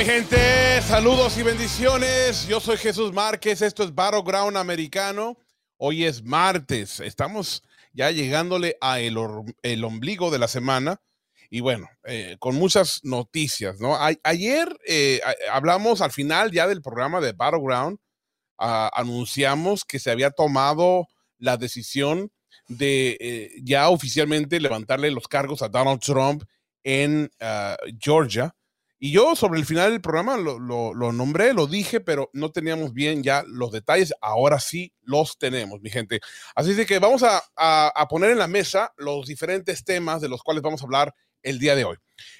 mi gente? Saludos y bendiciones. Yo soy Jesús Márquez. Esto es Battleground Americano. Hoy es martes. Estamos ya llegándole a el, el ombligo de la semana. Y bueno, eh, con muchas noticias, ¿no? ayer eh, hablamos al final ya del programa de Battleground. Anunciamos que se había tomado la decisión de eh, ya oficialmente levantarle los cargos a Donald Trump en ah, Georgia. Y yo sobre el final del programa lo, lo, nombré, lo dije, pero no teníamos bien ya los detalles. Ahora sí los tenemos, mi gente. Así que vamos a, a, poner en la mesa los diferentes temas de los cuales vamos a hablar el día de hoy.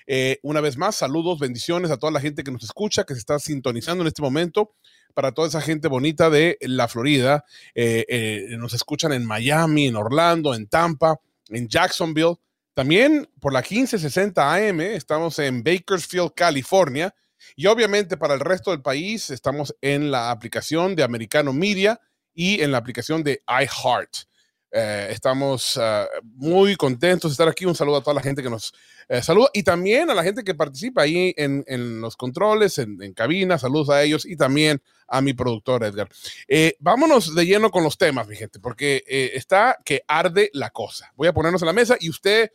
Eh, una vez más, saludos, bendiciones a toda la gente que nos escucha, que se está sintonizando en este momento. Para toda esa gente bonita de la Florida, eh, eh, nos escuchan en Miami, en Orlando, en Tampa, en Jacksonville. También por la 1560 AM estamos en Bakersfield, California. Y obviamente para el resto del país estamos en la aplicación de Americano Media y en la aplicación de iHeart. Eh, estamos ah, muy contentos de estar aquí. Un saludo a toda la gente que nos eh, saluda y también a la gente que participa ahí en, en los controles, en, en, cabina. Saludos a ellos y también a mi productor Edgar. Eh, vámonos de lleno con los temas, mi gente, porque está que arde la cosa. Voy a ponernos en la mesa y usted,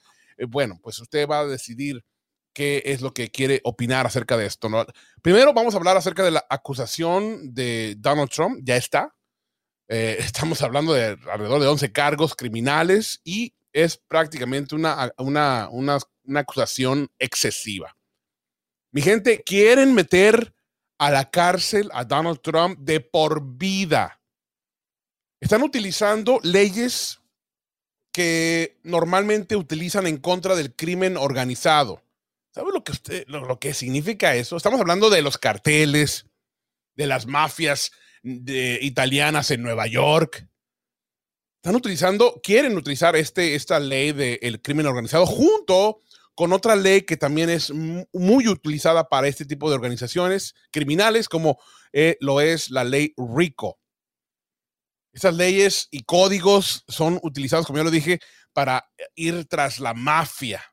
bueno, pues usted va a decidir qué es lo que quiere opinar acerca de esto. Primero vamos a hablar acerca de la acusación de Donald Trump. Ya está, eh, estamos hablando de alrededor de 11 cargos criminales y es prácticamente una, una, una, una acusación excesiva. Mi gente, quieren meter a la cárcel a Donald Trump de por vida. Están utilizando leyes que normalmente utilizan en contra del crimen organizado. ¿Sabe lo que, usted, lo, que significa eso? Estamos hablando de los carteles, de las mafias de italianas en Nueva York. Están utilizando, quieren utilizar este, esta ley del crimen organizado junto con otra ley que también es muy utilizada para este tipo de organizaciones criminales, como eh, lo es la ley RICO. Esas leyes y códigos son utilizados, como ya lo dije, para ir tras la mafia,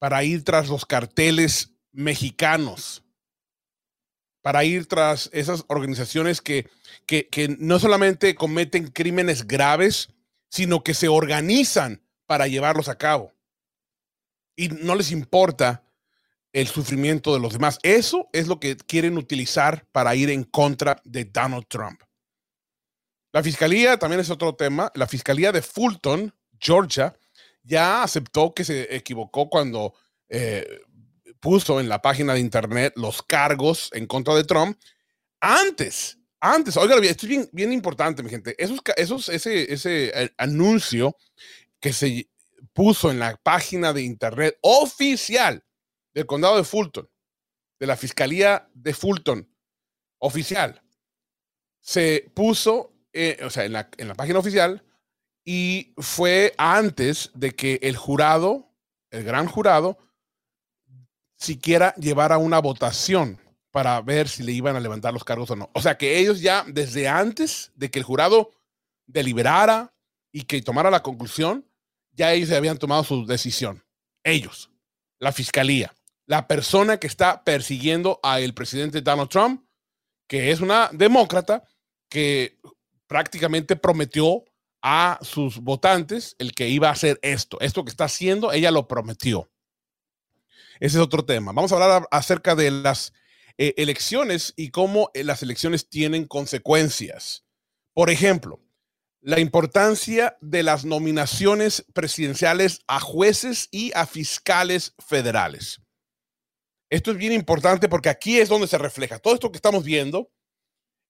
para ir tras los carteles mexicanos para ir tras esas organizaciones que, que, no solamente cometen crímenes graves, sino que se organizan para llevarlos a cabo. Y no les importa el sufrimiento de los demás. Eso es lo que quieren utilizar para ir en contra de Donald Trump. La fiscalía también es otro tema. La fiscalía de Fulton, Georgia, ya aceptó que se equivocó cuando eh, puso en la página de internet los cargos en contra de Trump antes, antes, oiga, esto es bien, bien importante, mi gente, esos, esos, ese, ese eh, anuncio que se puso en la página de internet oficial del condado de Fulton, de la Fiscalía de Fulton, oficial, se puso, eh, o sea, en la, en la página oficial y fue antes de que el jurado, el gran jurado, siquiera llevar a una votación para ver si le iban a levantar los cargos o no. O sea que ellos ya desde antes de que el jurado deliberara y que tomara la conclusión, ya ellos habían tomado su decisión. Ellos, la fiscalía, la persona que está persiguiendo al presidente Donald Trump, que es una demócrata que prácticamente prometió a sus votantes el que iba a hacer esto. Esto que está haciendo, ella lo prometió. Ese es otro tema. Vamos a hablar acerca de las eh, elecciones y cómo eh, las elecciones tienen consecuencias. Por ejemplo, la importancia de las nominaciones presidenciales a jueces y a fiscales federales. Esto es bien importante porque aquí es donde se refleja. Todo esto que estamos viendo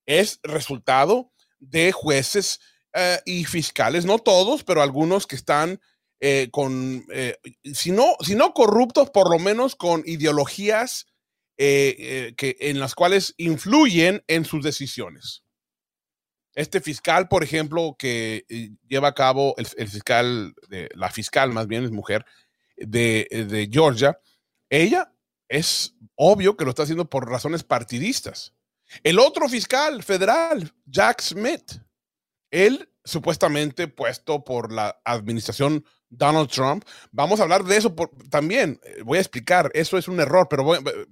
es resultado de jueces eh, y fiscales, no todos, pero algunos que están eh, con, eh, si, no, corruptos, por lo menos con ideologías que, en las cuales influyen en sus decisiones. Este fiscal, por ejemplo, que lleva a cabo el, fiscal, la fiscal más bien es mujer, de, de Georgia, ella es obvio que lo está haciendo por razones partidistas. El otro fiscal federal, Jack Smith, él supuestamente puesto por la administración Donald Trump. Vamos a hablar de eso también. Eh, voy a explicar, eso es un error, pero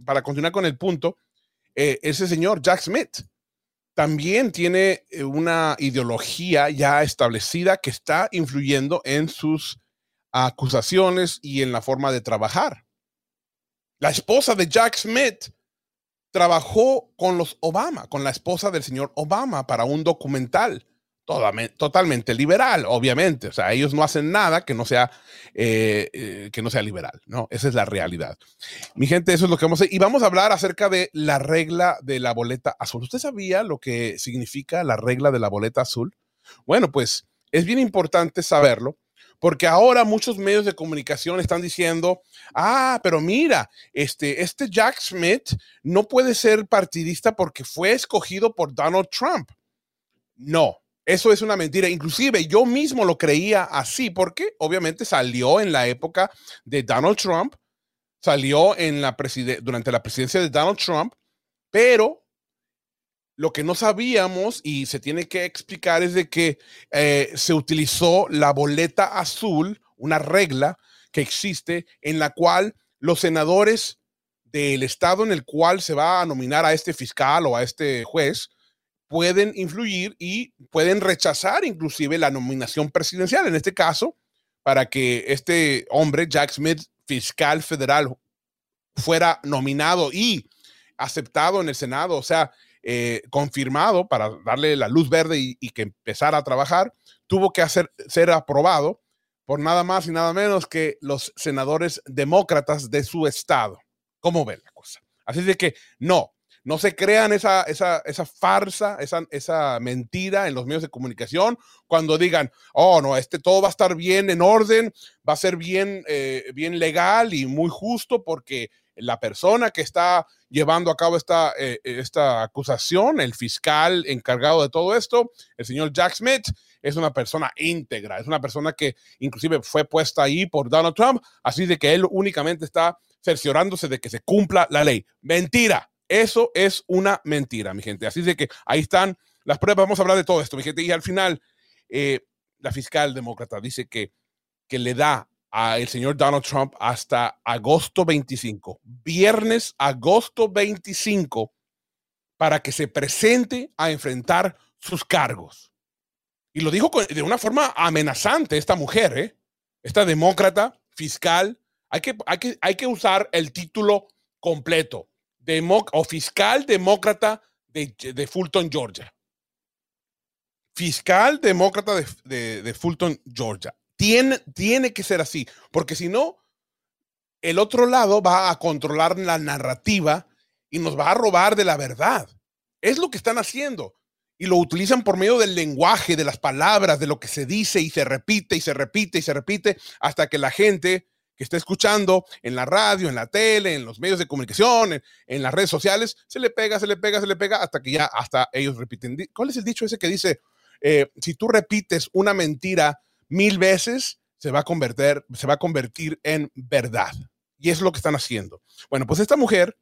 para continuar con el punto, eh, ese señor Jack Smith también tiene eh, una ideología ya establecida que está influyendo en sus acusaciones y en la forma de trabajar. La esposa de Jack Smith trabajó con los Obama, con la esposa del señor Obama para un documental totalmente liberal, obviamente. O sea, ellos no hacen nada que no sea, eh, eh, que no sea liberal, ¿no? Esa es la realidad. Mi gente, eso es lo que vamos a hacer. Y vamos a hablar acerca de la regla de la boleta azul. ¿Usted sabía lo que significa la regla de la boleta azul? Bueno, pues es bien importante saberlo. Porque ahora muchos medios de comunicación están diciendo, ah, pero mira, este, este Jack Smith no puede ser partidista porque fue escogido por Donald Trump. No, eso es una mentira. Inclusive yo mismo lo creía así porque obviamente salió en la época de Donald Trump, salió en la durante la presidencia de Donald Trump, pero lo que no sabíamos y se tiene que explicar es de que eh, se utilizó la boleta azul, una regla que existe en la cual los senadores del estado en el cual se va a nominar a este fiscal o a este juez, pueden influir y pueden rechazar inclusive la nominación presidencial. En este caso, para que este hombre, Jack Smith, fiscal federal, fuera nominado y aceptado en el Senado, o sea, eh, confirmado para darle la luz verde y, que empezara a trabajar, tuvo que hacer, ser aprobado por nada más y nada menos que los senadores demócratas de su estado. ¿Cómo ven la cosa? Así de que no, no se crean esa, esa, farsa, esa, esa mentira en los medios de comunicación cuando digan, oh, no, este todo va a estar bien en orden, va a ser bien, eh, bien legal y muy justo porque la persona que está llevando a cabo esta, eh, esta acusación, el fiscal encargado de todo esto, el señor Jack Smith, es una persona íntegra, es una persona que inclusive fue puesta ahí por Donald Trump, así de que él únicamente está cerciorándose de que se cumpla la ley. Mentira. Eso es una mentira, mi gente. Así de que ahí están las pruebas. Vamos a hablar de todo esto, mi gente. Y al final, eh, la fiscal demócrata dice que, que le da al señor Donald Trump hasta agosto 25, viernes, agosto 25, para que se presente a enfrentar sus cargos. Y lo dijo de una forma amenazante esta mujer, ¿eh? esta demócrata fiscal. Hay que, hay, que, hay que usar el título completo o fiscal demócrata de, Fulton, Georgia. Fiscal demócrata de, Fulton, Georgia. Tiene, tiene que ser así, porque si no, el otro lado va a controlar la narrativa y nos va a robar de la verdad. Es lo que están haciendo. Y lo utilizan por medio del lenguaje, de las palabras, de lo que se dice y se repite y se repite y se repite hasta que la gente que está escuchando en la radio, en la tele, en los medios de comunicación, en, las redes sociales, se le pega, se le pega, se le pega, hasta que ya hasta ellos repiten. ¿Cuál es el dicho ese que dice, eh, si tú repites una mentira mil veces, se va, a convertir, en verdad? Y es lo que están haciendo. Bueno, pues esta mujer,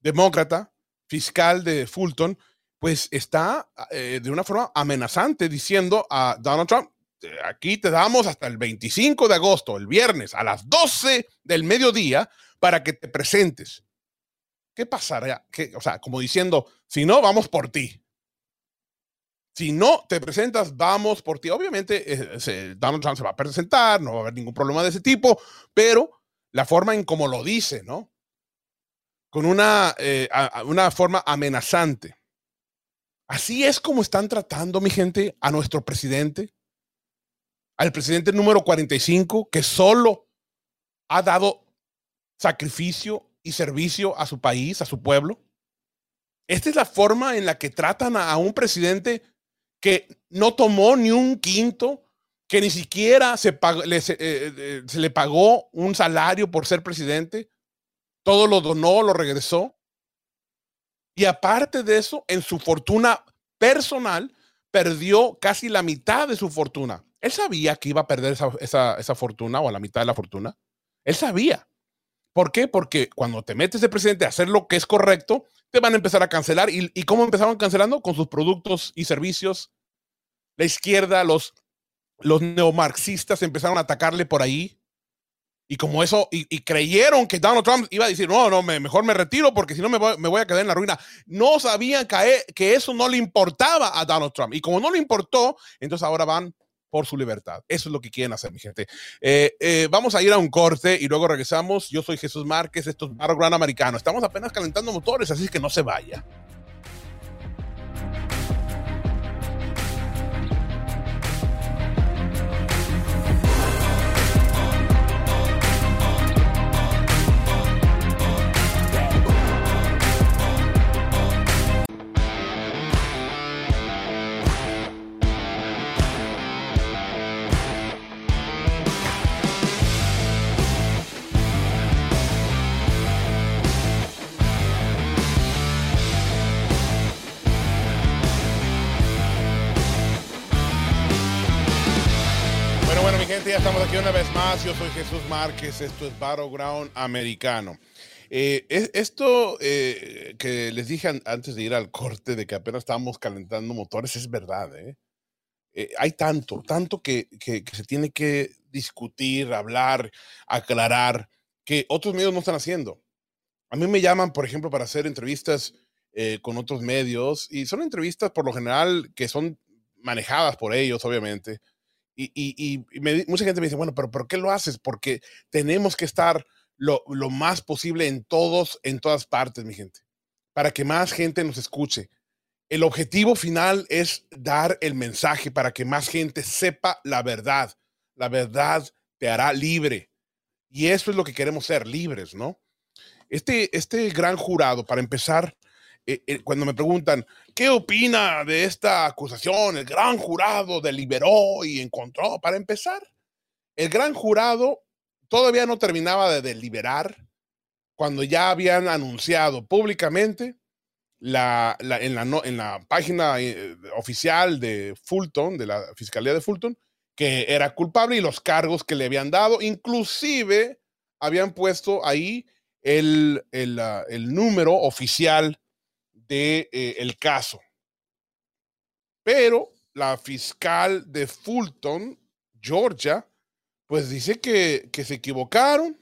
demócrata, fiscal de Fulton, pues está eh, de una forma amenazante diciendo a Donald Trump, aquí te damos hasta el 25 de agosto, el viernes, a las 12 del mediodía, para que te presentes. ¿Qué pasará? o sea, como diciendo, si no, vamos por ti. Si no te presentas, vamos por ti. Obviamente, eh, Donald Trump se va a presentar, no va a haber ningún problema de ese tipo, pero la forma en cómo lo dice, ¿no? Con una, eh, una forma amenazante. Así es como están tratando, mi gente, a nuestro presidente al presidente número 45 que solo ha dado sacrificio y servicio a su país, a su pueblo. Esta es la forma en la que tratan a, un presidente que no tomó ni un quinto, que ni siquiera se, le, eh, eh, se le pagó un salario por ser presidente. Todo lo donó, lo regresó. Y aparte de eso, en su fortuna personal, perdió casi la mitad de su fortuna. Él sabía que iba a perder esa, fortuna o la mitad de la fortuna. Él sabía. ¿Por qué? Porque cuando te metes de presidente a hacer lo que es correcto, te van a empezar a cancelar. ¿Y, cómo empezaron cancelando? Con sus productos y servicios. La izquierda, los los neomarxistas empezaron a atacarle por ahí. Y como eso, y, creyeron que Donald Trump iba a decir, no, no, mejor me retiro porque si no me voy, a quedar en la ruina. No sabían que, que eso no le importaba a Donald Trump. Y como no le importó, entonces ahora van por su libertad. Eso es lo que quieren hacer, mi gente. Eh, eh, vamos a ir a un corte y luego regresamos. Yo soy Jesús Márquez, esto es Gran Americano. Estamos apenas calentando motores, así que no se vaya. Yo soy Jesús Márquez, esto es Battleground Americano. Eh, esto eh, que les dije antes de ir al corte de que apenas estábamos calentando motores es verdad. ¿eh? hay tanto, tanto que, se tiene que discutir, hablar, aclarar, que otros medios no están haciendo. A mí me llaman, por ejemplo, para hacer entrevistas con otros medios y son entrevistas por lo general que son manejadas por ellos, obviamente y, mucha gente me dice, bueno, pero ¿por qué lo haces? Porque tenemos que estar lo, más posible en todos, en todas partes, mi gente, para que más gente nos escuche. El objetivo final es dar el mensaje para que más gente sepa la verdad. La verdad te hará libre. Y eso es lo que queremos ser, libres, ¿no? Este, este gran jurado, para empezar, eh, eh, cuando me preguntan, ¿qué opina de esta acusación? El gran jurado deliberó y encontró. Para empezar, el gran jurado todavía no terminaba de deliberar cuando ya habían anunciado públicamente la, en, la, en, la, página eh, oficial de Fulton, de la Fiscalía de Fulton, que era culpable y los cargos que le habían dado, inclusive habían puesto ahí el, el, ah, el número oficial de, eh, el caso. Pero la fiscal de Fulton, Georgia, pues dice que, que se equivocaron,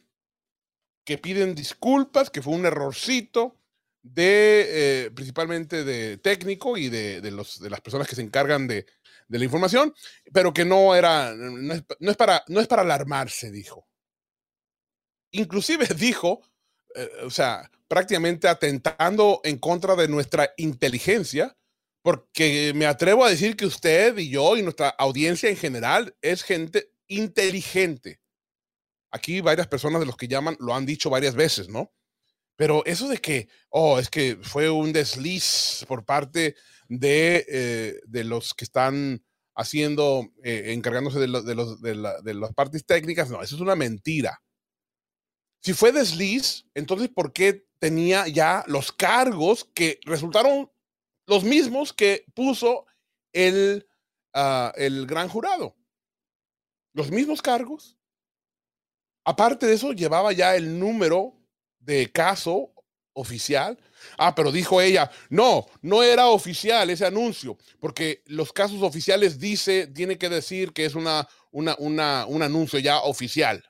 que piden disculpas, que fue un errorcito de eh, principalmente de técnico y de, de, los, de las personas que se encargan de, de la información, pero que no era, es, no es, para, no es para alarmarse, dijo. Inclusive dijo, eh, o sea, prácticamente atentando en contra de nuestra inteligencia, porque me atrevo a decir que usted y yo y nuestra audiencia en general es gente inteligente. Aquí varias personas de los que llaman lo han dicho varias veces, ¿no? Pero eso de que, oh, es que fue un desliz por parte de, eh, de los que están haciendo, eh, encargándose de, de, los, de las partes técnicas, no, eso es una mentira. Si fue desliz, entonces ¿por qué tenía ya los cargos que resultaron los mismos que puso el, ah, el gran jurado? Los mismos cargos. Aparte de eso, llevaba ya el número de caso oficial. Ah, pero dijo ella, no, no era oficial ese anuncio, porque los casos oficiales dice, tiene que decir que es una, una, una, un anuncio ya oficial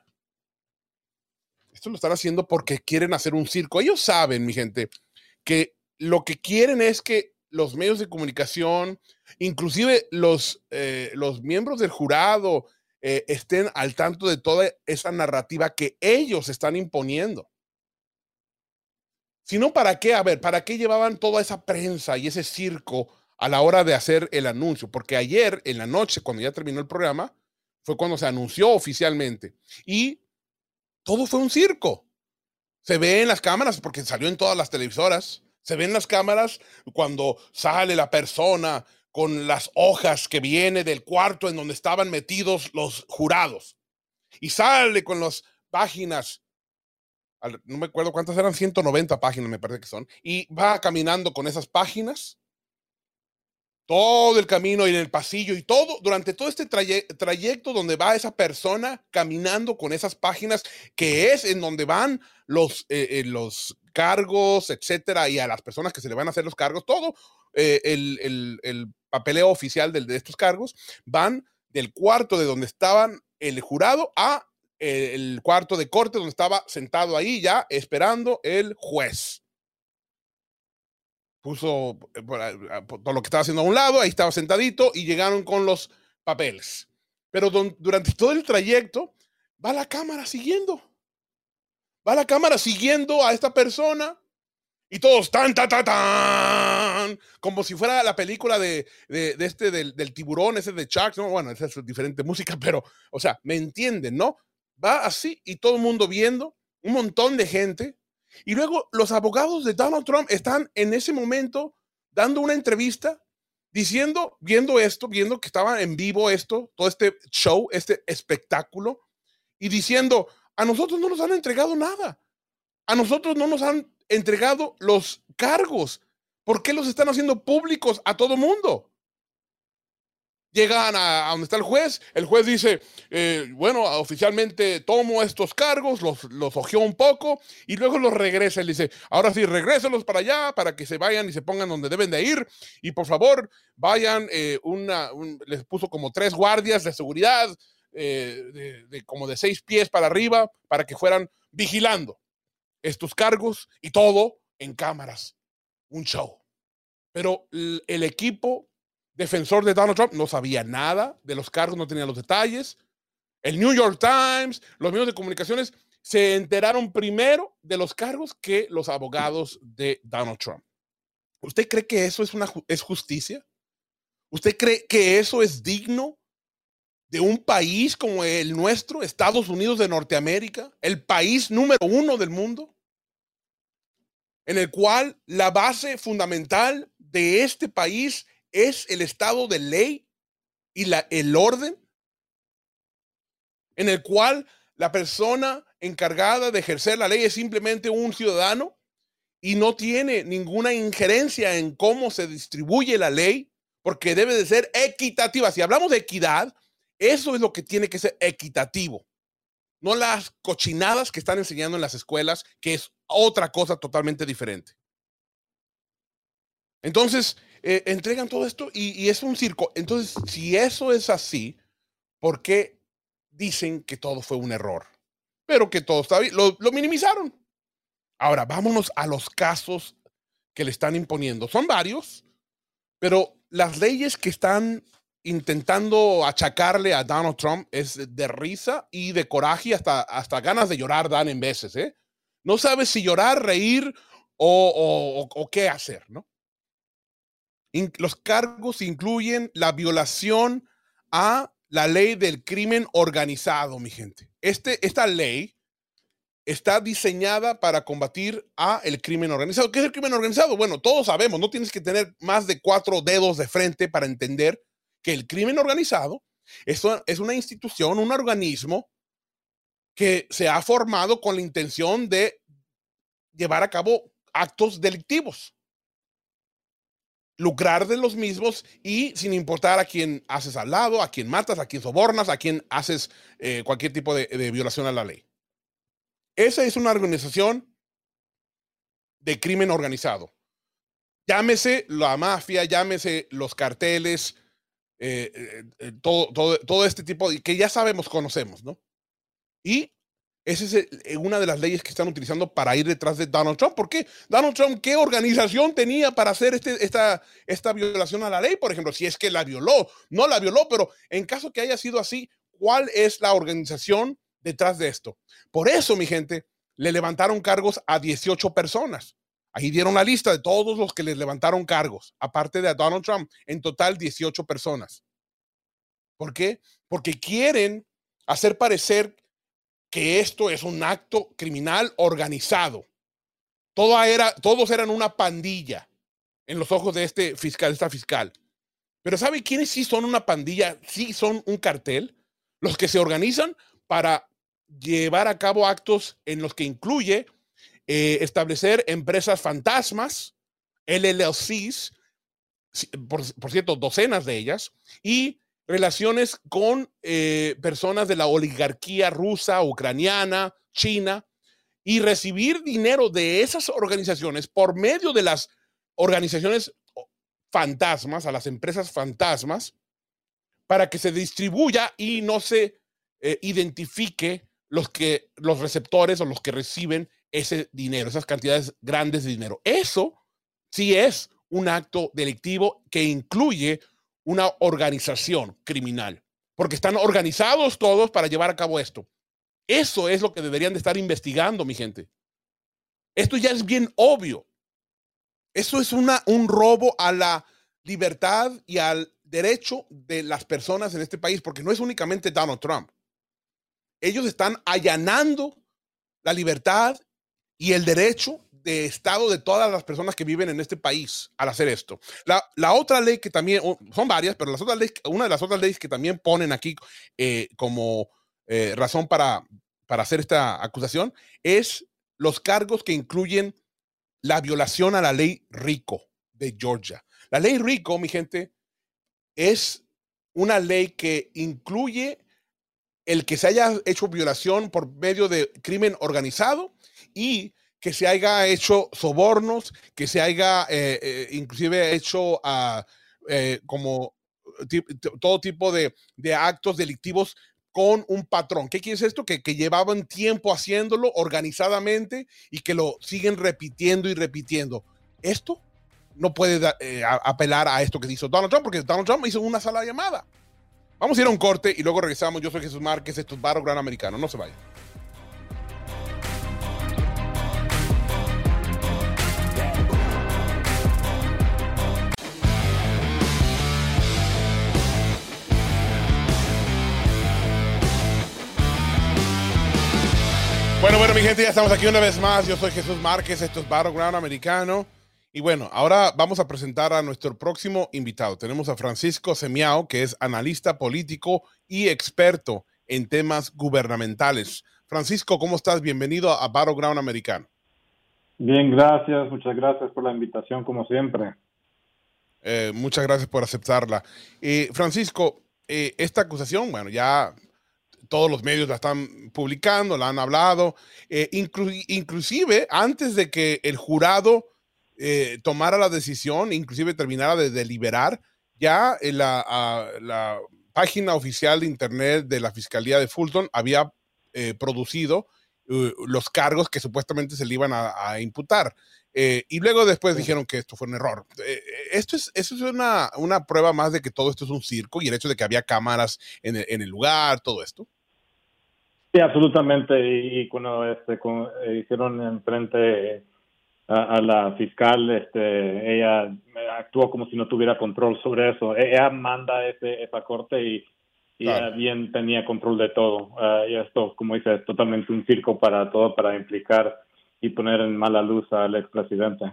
lo están haciendo porque quieren hacer un circo. Ellos saben, mi gente, que lo que quieren es que los medios de comunicación, inclusive los, eh, los miembros del jurado, eh, estén al tanto de toda esa narrativa que ellos están imponiendo. Si no, ¿para qué? A ver, ¿para qué llevaban toda esa prensa y ese circo a la hora de hacer el anuncio? Porque ayer en la noche, cuando ya terminó el programa, fue cuando se anunció oficialmente. Y todo fue un circo. Se ve en las cámaras, porque salió en todas las televisoras, se ven las cámaras cuando sale la persona con las hojas que viene del cuarto en donde estaban metidos los jurados. Y sale con las páginas, no me acuerdo cuántas eran, 190 páginas me parece que son, y va caminando con esas páginas todo el camino y en el pasillo y todo, durante todo este trayecto donde va esa persona caminando con esas páginas, que es en donde van los, eh, eh, los cargos, etcétera, y a las personas que se le van a hacer los cargos, todo eh, el, el, papeleo oficial de, de estos cargos, van del cuarto de donde estaban el jurado a el cuarto de corte donde estaba sentado ahí ya esperando el juez. Puso eh, todo lo que estaba haciendo a un lado, ahí estaba sentadito y llegaron con los papeles. Pero durante todo el trayecto va la cámara siguiendo. Va la cámara siguiendo a esta persona y todos tan, tan, tan, tan, como si fuera la película de, de, este, del, del, tiburón, ese de Chuck, ¿no? Bueno, esa es diferente música, pero, o sea, me entienden, ¿no? Va así y todo el mundo viendo, un montón de gente. Y luego los abogados de Donald Trump están en ese momento dando una entrevista diciendo, viendo esto, viendo que estaba en vivo esto, todo este show, este espectáculo, y diciendo, a nosotros no nos han entregado nada. A nosotros no nos han entregado los cargos. ¿Por qué los están haciendo públicos a todo mundo? Llegan a, donde está el juez, el juez dice, eh, bueno, oficialmente tomo estos cargos, los, los ojeó un poco y luego los regresa. Él dice, ahora sí, regréselos para allá para que se vayan y se pongan donde deben de ir. Y por favor, vayan, eh, una, les puso como tres guardias de seguridad, eh, de, como de seis pies para arriba, para que fueran vigilando estos cargos y todo en cámaras. Un show. Pero el equipo defensor de Donald Trump no sabía nada de los cargos, no tenía los detalles. El New York Times, los medios de comunicaciones se enteraron primero de los cargos que los abogados de Donald Trump. ¿Usted cree que eso es, una, es justicia? ¿Usted cree que eso es digno de un país como el nuestro, Estados Unidos de Norteamérica, el país número uno del mundo, en el cual la base fundamental de este país es el estado de ley y la, el orden en el cual la persona encargada de ejercer la ley es simplemente un ciudadano y no tiene ninguna injerencia en cómo se distribuye la ley, porque debe de ser equitativa. Si hablamos de equidad, eso es lo que tiene que ser equitativo, no las cochinadas que están enseñando en las escuelas, que es otra cosa totalmente diferente. Entonces, eh, entregan todo esto y, es un circo. Entonces, si eso es así, ¿por qué dicen que todo fue un error? Pero que todo está bien, lo, minimizaron. Ahora, vámonos a los casos que le están imponiendo. Son varios, pero las leyes que están intentando achacarle a Donald Trump es de risa y de coraje, hasta, hasta ganas de llorar dan en veces, ¿eh? No sabes si llorar, reír o, o qué hacer, ¿no? Los cargos incluyen la violación a la ley del crimen organizado, mi gente. Este, esta ley está diseñada para combatir a el crimen organizado. ¿Qué es el crimen organizado? Bueno, todos sabemos, no tienes que tener más de cuatro dedos de frente para entender que el crimen organizado es es una institución, un organismo que se ha formado con la intención de llevar a cabo actos delictivos lucrar de los mismos y sin importar a quién haces al lado, a quién matas, a quién sobornas, a quién haces eh, cualquier tipo de, violación a la ley. Esa es una organización de crimen organizado. Llámese la mafia, llámese los carteles, eh, eh, todo, todo, todo, este tipo de, que ya sabemos, conocemos, ¿no? Y esa es eh, una de las leyes que están utilizando para ir detrás de Donald Trump. ¿Por qué? Donald Trump, ¿qué organización tenía para hacer este, esta, esta violación a la ley? Por ejemplo, si es que la violó, no la violó, pero en caso que haya sido así, ¿cuál es la organización detrás de esto? Por eso, mi gente, le levantaron cargos a 18 personas. Ahí dieron la lista de todos los que les levantaron cargos, aparte de Donald Trump, en total 18 personas. ¿Por qué? Porque quieren hacer parecer que esto es un acto criminal organizado. todos eran una pandilla en los ojos de este fiscal, esta fiscal. Pero ¿sabe quiénes sí son una pandilla? Sí son un cartel. Los que se organizan para llevar a cabo actos en los que incluye eh, establecer empresas fantasmas, LLCs, por, por, cierto, docenas de ellas, y relaciones con eh, personas de la oligarquía rusa, ucraniana, china, y recibir dinero de esas organizaciones por medio de las organizaciones fantasmas, a las empresas fantasmas, para que se distribuya y no se eh, identifique los, que, los receptores o los que reciben ese dinero, esas cantidades grandes de dinero. Eso sí es un acto delictivo que incluye una organización criminal, porque están organizados todos para llevar a cabo esto. Eso es lo que deberían de estar investigando, mi gente. Esto ya es bien obvio. Eso es una, un robo a la libertad y al derecho de las personas en este país, porque no es únicamente Donald Trump. Ellos están allanando la libertad y el derecho de Estado de todas las personas que viven en este país al hacer esto. La, otra ley que también, son varias, pero las otras una de las otras leyes que también ponen aquí eh, como eh, razón para, para hacer esta acusación es los cargos que incluyen la violación a la ley RICO de Georgia. La ley RICO, mi gente, es una ley que incluye el que se haya hecho violación por medio de crimen organizado y que se haya hecho sobornos, que se haya eh, eh, inclusive hecho ah, eh, como todo tipo de, actos delictivos con un patrón. ¿Qué quiere decir esto? Que, que, llevaban tiempo haciéndolo organizadamente y que lo siguen repitiendo y repitiendo. Esto no puede apelar a esto que hizo Donald Trump, porque Donald Trump hizo una sala llamada. Vamos a ir a un corte y luego regresamos. Yo soy Jesús Márquez, esto es Baro Gran Americano. No se vayan. Bueno, bueno, mi gente, ya estamos aquí una vez más. Yo soy Jesús Márquez, esto es Battleground Americano. Y bueno, ahora vamos a presentar a nuestro próximo invitado. Tenemos a Francisco Semiao, que es analista político y experto en temas gubernamentales. Francisco, ¿cómo estás? Bienvenido a Battleground Americano. Bien, gracias. Muchas gracias por la invitación, como siempre. Eh, muchas gracias por aceptarla. Eh, Francisco, eh, esta acusación, bueno, ya todos los medios la están publicando, la han hablado, eh, inclusive antes de que el jurado eh, tomara la decisión, inclusive terminara de deliberar, ya en la, la, página oficial de Internet de la Fiscalía de Fulton había eh, producido los cargos que supuestamente se le iban a, imputar. y luego después dijeron que esto fue un error. esto es, eso es una, una, prueba más de que todo esto es un circo y el hecho de que había cámaras en el, en el lugar, todo esto. Sí, absolutamente. Y, cuando este, eh, hicieron enfrente a, a, la fiscal, este, ella actuó como si no tuviera control sobre eso. E, ella manda ese, esa corte y, ella bien tenía control de todo. Ah, y esto, como dice, es totalmente un circo para todo, para implicar y poner en mala luz al expresidente.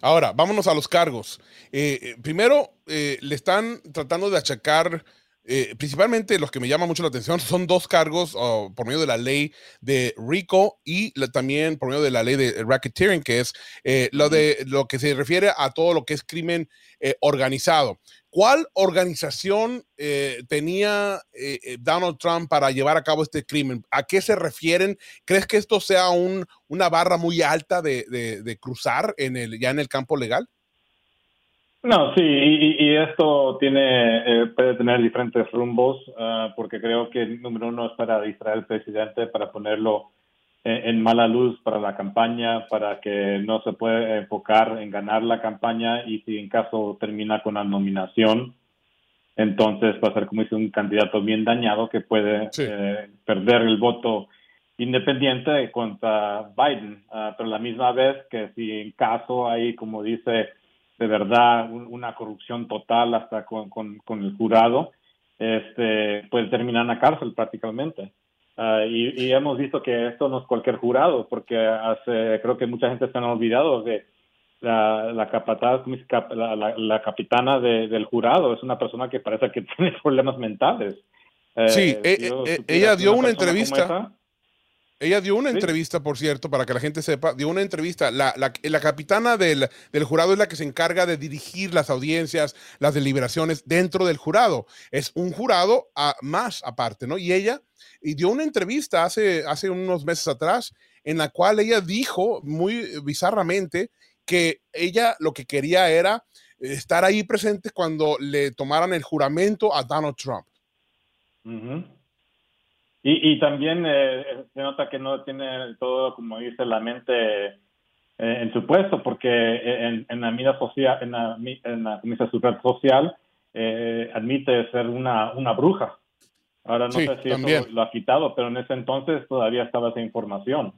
Ahora, vámonos a los cargos. Eh, eh, primero, le están tratando de achacar eh, principalmente los que me llaman mucho la atención son dos cargos oh, por medio de la ley de RICO y también por medio de la ley de racketeering, que es eh, lo de lo que se refiere a todo lo que es crimen eh, organizado. ¿Cuál organización tenía Donald Trump para llevar a cabo este crimen? ¿A qué se refieren? ¿Crees que esto sea un, una barra muy alta de, de cruzar en el, ya en el campo legal? No, sí, y, esto tiene eh, puede tener diferentes rumbos, ah, porque creo que el número uno es para distraer al presidente, para ponerlo en, mala luz para la campaña, para que no se pueda enfocar en ganar la campaña y si en caso termina con la nominación, entonces va a ser como dice un candidato bien dañado que puede eh, perder el voto independiente contra Biden, uh, pero la misma vez que si en caso hay, como dice, de verdad una corrupción total hasta con, con, el jurado, este, pues terminar en la cárcel prácticamente. Ah, y, hemos visto que esto no es cualquier jurado, porque hace, creo que mucha gente se han olvidado de la, la, capataz, la, la, capitana del jurado, es una persona que parece que tiene problemas mentales. sí, eh, eh, eh, ella dio una entrevista. Ella dio una entrevista, por cierto, para que la gente sepa, dio una entrevista. La, la, capitana del, del, jurado es la que se encarga de dirigir las audiencias, las deliberaciones dentro del jurado. Es un jurado a, más aparte, ¿no? Y ella y dio una entrevista hace, hace unos meses atrás en la cual ella dijo muy bizarramente que ella lo que quería era estar ahí presentes cuando le tomaran el juramento a Donald Trump. Y, y, también eh, se nota que no tiene todo, como dice, la mente eh, en su puesto, porque en, en la mira social, en la, en la Super Social, eh, admite ser una, una bruja. Ahora no sé si eso lo ha quitado, pero en ese entonces todavía estaba esa información.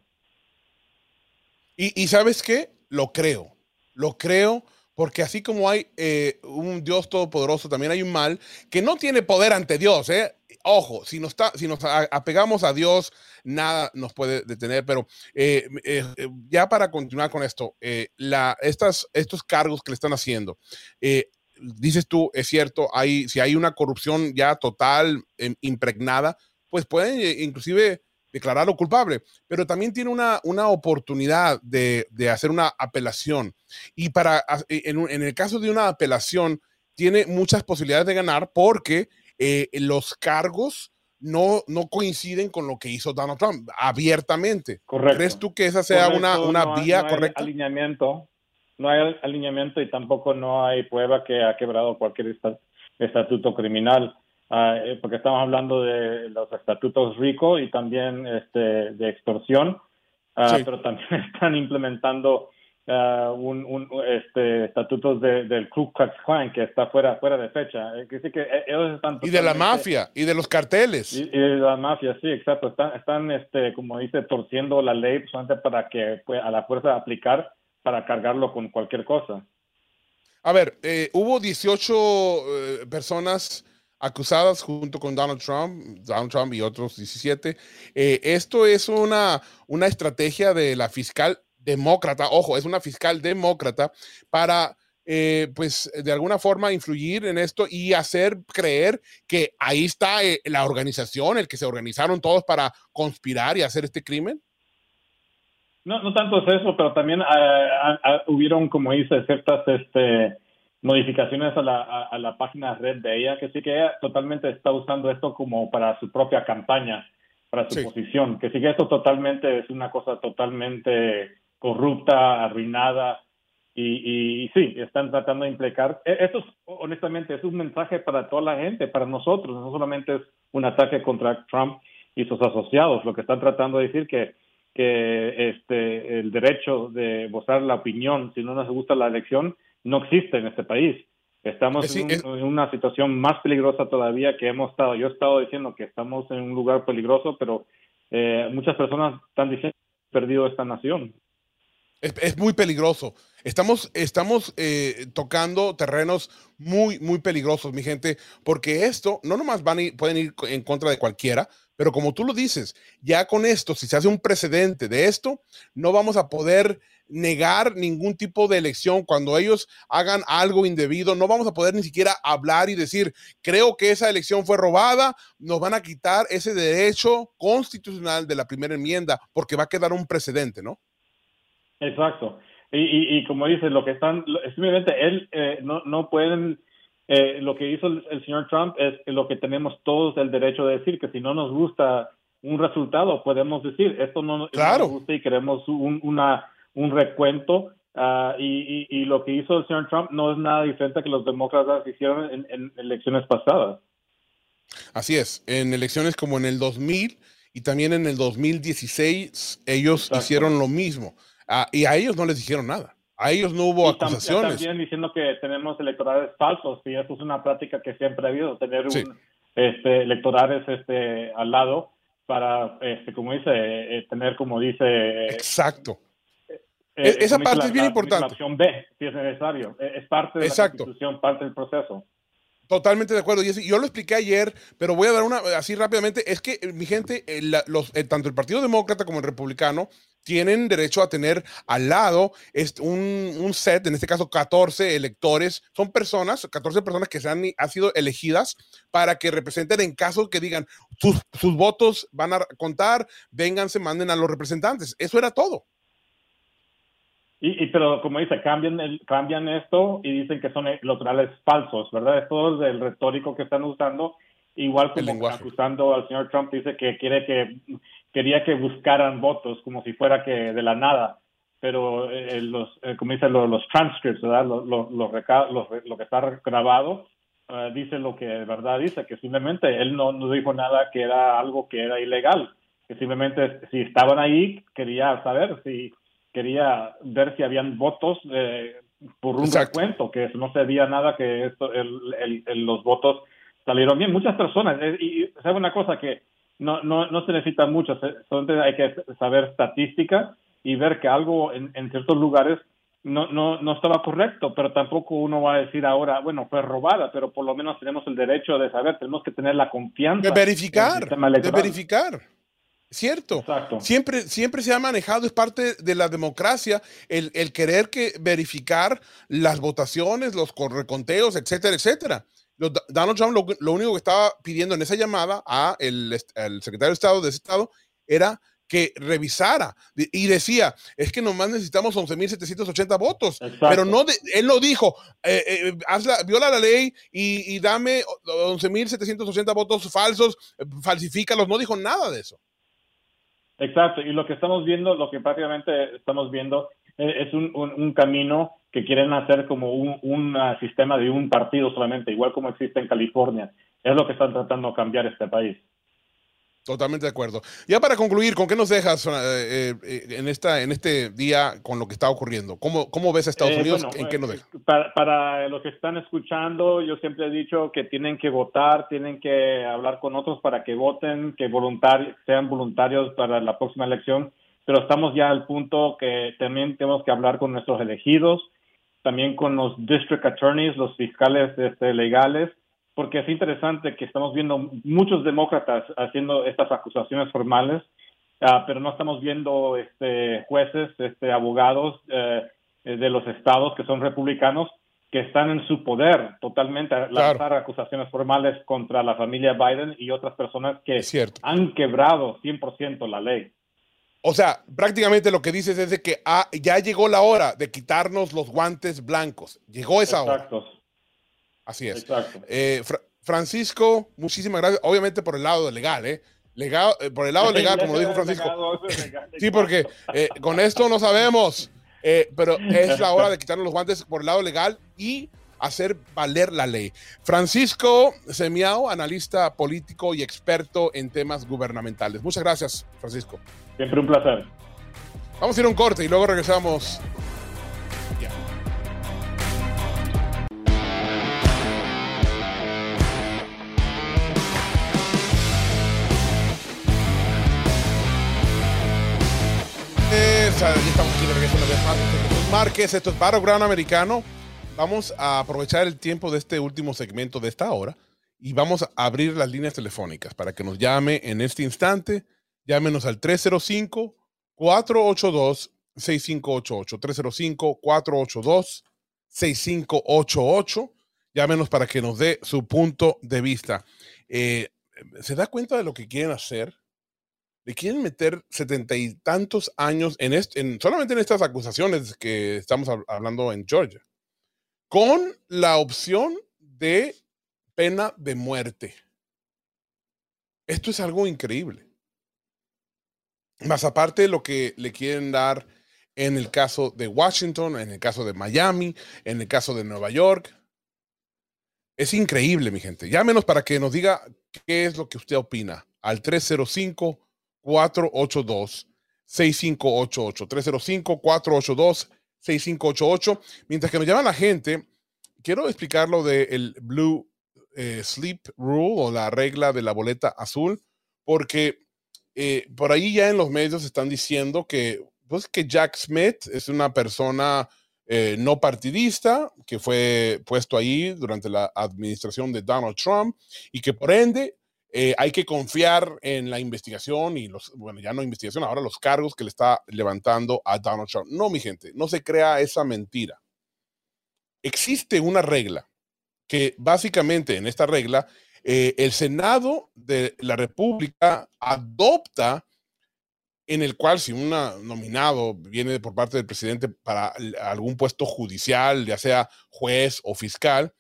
Y, y sabes qué? Lo creo. Lo creo porque así como hay eh, un Dios todopoderoso, también hay un mal que no tiene poder ante Dios. ¿eh? Ojo, si nos, está, si nos apegamos a Dios, nada nos puede detener. Pero eh, eh, ya para continuar con esto, la, estas, estos cargos que le están haciendo, dices tú, es cierto, si hay una corrupción ya total, em, impregnada, pues pueden inclusive declararlo culpable, pero también tiene una, una oportunidad de, de, hacer una apelación. Y para, en, en, el caso de una apelación, tiene muchas posibilidades de ganar porque eh, los cargos no, no coinciden con lo que hizo Donald Trump abiertamente. Correcto. ¿Crees tú que esa sea una, una vía no correcta? alineamiento, no hay alineamiento y tampoco no hay prueba que ha quebrado cualquier estatuto criminal. Eh, porque estamos hablando de los estatutos RICO y también este, de extorsión, ah, pero también están implementando uh, un, un, este, estatutos de, del Ku Klux Klan que está fuera, fuera de fecha. Eh, que, que ellos están y de la mafia, y de los carteles. Y, de la mafia, sí, exacto. Están, están este, como dice, torciendo la ley solamente para que pues, a la fuerza aplicar para cargarlo con cualquier cosa. A ver, eh, hubo 18 personas acusadas junto con Donald Trump, Donald Trump y otros 17. Eh, esto es una, una estrategia de la fiscal demócrata, ojo, es una fiscal demócrata para, eh, pues, de alguna forma influir en esto y hacer creer que ahí está eh, la organización, el que se organizaron todos para conspirar y hacer este crimen. No, no tanto es eso, pero también hubieron, como dice, ciertas, este, modificaciones a la, a, la página red de ella, que sí que ella totalmente está usando esto como para su propia campaña, para su posición, que sí que esto totalmente es una cosa totalmente corrupta, arruinada, y, y, sí, están tratando de implicar. E, esto, es, honestamente, es un mensaje para toda la gente, para nosotros, no solamente es un ataque contra Trump y sus asociados, lo que están tratando de decir que que este el derecho de mostrar la opinión si no nos gusta la elección no existe en este país. Estamos en, una situación más peligrosa todavía que hemos estado. Yo he estado diciendo que estamos en un lugar peligroso, pero eh, muchas personas están diciendo que hemos perdido esta nación. Es, muy peligroso. Estamos, estamos eh, tocando terrenos muy, muy peligrosos, mi gente, porque esto no nomás van a pueden ir en contra de cualquiera, pero como tú lo dices, ya con esto, si se hace un precedente de esto, no vamos a poder negar ningún tipo de elección. Cuando ellos hagan algo indebido, no vamos a poder ni siquiera hablar y decir, creo que esa elección fue robada, nos van a quitar ese derecho constitucional de la primera enmienda porque va a quedar un precedente, ¿no? Exacto. Y, como dices, lo que están, simplemente él eh, no, no pueden eh, lo que hizo el, señor Trump es lo que tenemos todos el derecho de decir, que si no nos gusta un resultado, podemos decir, esto no, nos gusta y queremos un, una, un recuento. Uh, y, y, lo que hizo el señor Trump no es nada diferente a que los demócratas hicieron en, elecciones pasadas. Así es, en elecciones como en el 2000 y también en el 2016, ellos hicieron lo mismo. Uh, y a ellos no les dijeron nada. A ellos no hubo acusaciones. También diciendo que tenemos electorales falsos, y eso es una práctica que siempre ha habido, tener un, este, electorales este, al lado para, este, como dice, eh, tener, como dice... Exacto. Eh, e-, esa parte es bien importante. La opción B, si es necesario. E-, es parte de Exacto. la constitución, parte del proceso. Totalmente de acuerdo. Y yo lo expliqué ayer, pero voy a dar una así rápidamente. Es que mi gente, los, tanto el Partido Demócrata como el Republicano tienen derecho a tener al lado un, set, en este caso 14 electores, son personas, 14 personas que se han, sido elegidas para que representen en caso que digan sus, sus votos van a contar, vénganse, manden a los representantes. Eso era todo. Y, pero como dice, cambian, el, cambian esto y dicen que son electorales falsos, ¿verdad? Es todo el retórico que están usando, igual como acusando al señor Trump, dice que quiere que quería que buscaran votos como si fuera que de la nada. pero eh, los, eh, como dicen los, los transcripts, ¿verdad? Los, los, lo que está grabado uh, dice lo que de verdad dice, que simplemente él no, no dijo nada que era algo que era ilegal, que simplemente si estaban ahí quería saber si quería ver si habían votos eh, por un recuento, que no se veía nada que esto, el, el, los votos salieron bien. Muchas personas, eh, y sabe una cosa que no, no, no se necesita mucho, solamente hay que saber estadística y ver que algo en, en ciertos lugares no, no, no estaba correcto, pero tampoco uno va a decir ahora, bueno, fue robada, pero por lo menos tenemos el derecho de saber, tenemos que tener la confianza. De verificar, de verificar. Cierto. Siempre, siempre se ha manejado, es parte de la democracia, el, el querer que verificar las votaciones, los reconteos, etcétera, etcétera. Donald Trump lo, único que estaba pidiendo en esa llamada a el, el secretario de Estado de ese estado era que revisara y decía, es que nomás necesitamos 11.780 votos, pero no, él no dijo, eh, eh, viola la ley y, y dame 11.780 votos falsos, falsifícalos, no dijo nada de eso. Exacto, y lo que estamos viendo, lo que prácticamente estamos viendo eh, es un, un, camino que quieren hacer como un, un, sistema de un partido solamente, igual como existe en California. Es lo que están tratando de cambiar este país. Totalmente de acuerdo. Ya para concluir, ¿con qué nos dejas eh, eh, en, esta, en este día con lo que está ocurriendo? ¿Cómo, cómo ves a Estados eh, Unidos? ¿En qué nos dejas? Para, para, los que están escuchando, yo siempre he dicho que tienen que votar, tienen que hablar con otros para que voten, que voluntarios, sean voluntarios para la próxima elección, pero estamos ya al punto que también tenemos que hablar con nuestros elegidos, también con los district attorneys, los fiscales este, legales, porque es interesante que estamos viendo muchos demócratas haciendo estas acusaciones formales, ah, pero no estamos viendo este, jueces, este, abogados eh, de los estados que son republicanos que están en su poder totalmente a lanzar acusaciones formales contra la familia Biden y otras personas que han quebrado 100% la ley. O sea, prácticamente lo que dices es de que ah, ya llegó la hora de quitarnos los guantes blancos. Llegó esa hora. Así es. Eh, Francisco, muchísimas gracias. Obviamente por el lado legal, ¿eh? Legal, eh, por el lado legal, como lo dijo Francisco. sí, porque eh, con esto no sabemos, pero es la hora de quitarnos los guantes por el lado legal y hacer valer la ley. Francisco Semiao, analista político y experto en temas gubernamentales. Muchas gracias, Francisco. Siempre un placer. Vamos a ir a un corte y luego regresamos estamos aquí de regreso una vez más. Esto Márquez, esto es Battleground Americano. Vamos a aprovechar el tiempo de este último segmento de esta hora y vamos a abrir las líneas telefónicas para que nos llame en este instante. Llámenos al 305-482-6588. 305-482-6588. Llámenos para que nos dé su punto de vista. Eh, ¿Se da cuenta de lo que quieren hacer? le quieren meter setenta y tantos años en, en, solamente en estas acusaciones que estamos hablando en Georgia, con la opción de pena de muerte. Esto es algo increíble. Más aparte de lo que le quieren dar en el caso de Washington, en el caso de Miami, en el caso de Nueva York. Es increíble, mi gente. Llámenos para que nos diga qué es lo que usted opina al 305 482-6588. 305-482-6588. Mientras que nos llama la gente, quiero explicar lo del Blue eh, Sleep Rule o la regla de la boleta azul, porque eh, por ahí ya en los medios están diciendo que, pues, que Jack Smith es una persona eh, no partidista que fue puesto ahí durante la administración de Donald Trump y que por ende eh, hay que confiar en la investigación y los, bueno, ya no investigación, ahora los cargos que le está levantando a Donald Trump. No, mi gente, no se crea esa mentira. Existe una regla que básicamente en esta regla eh, el Senado de la República adopta en el cual si un nominado viene por parte del presidente para algún puesto judicial, ya sea juez o fiscal,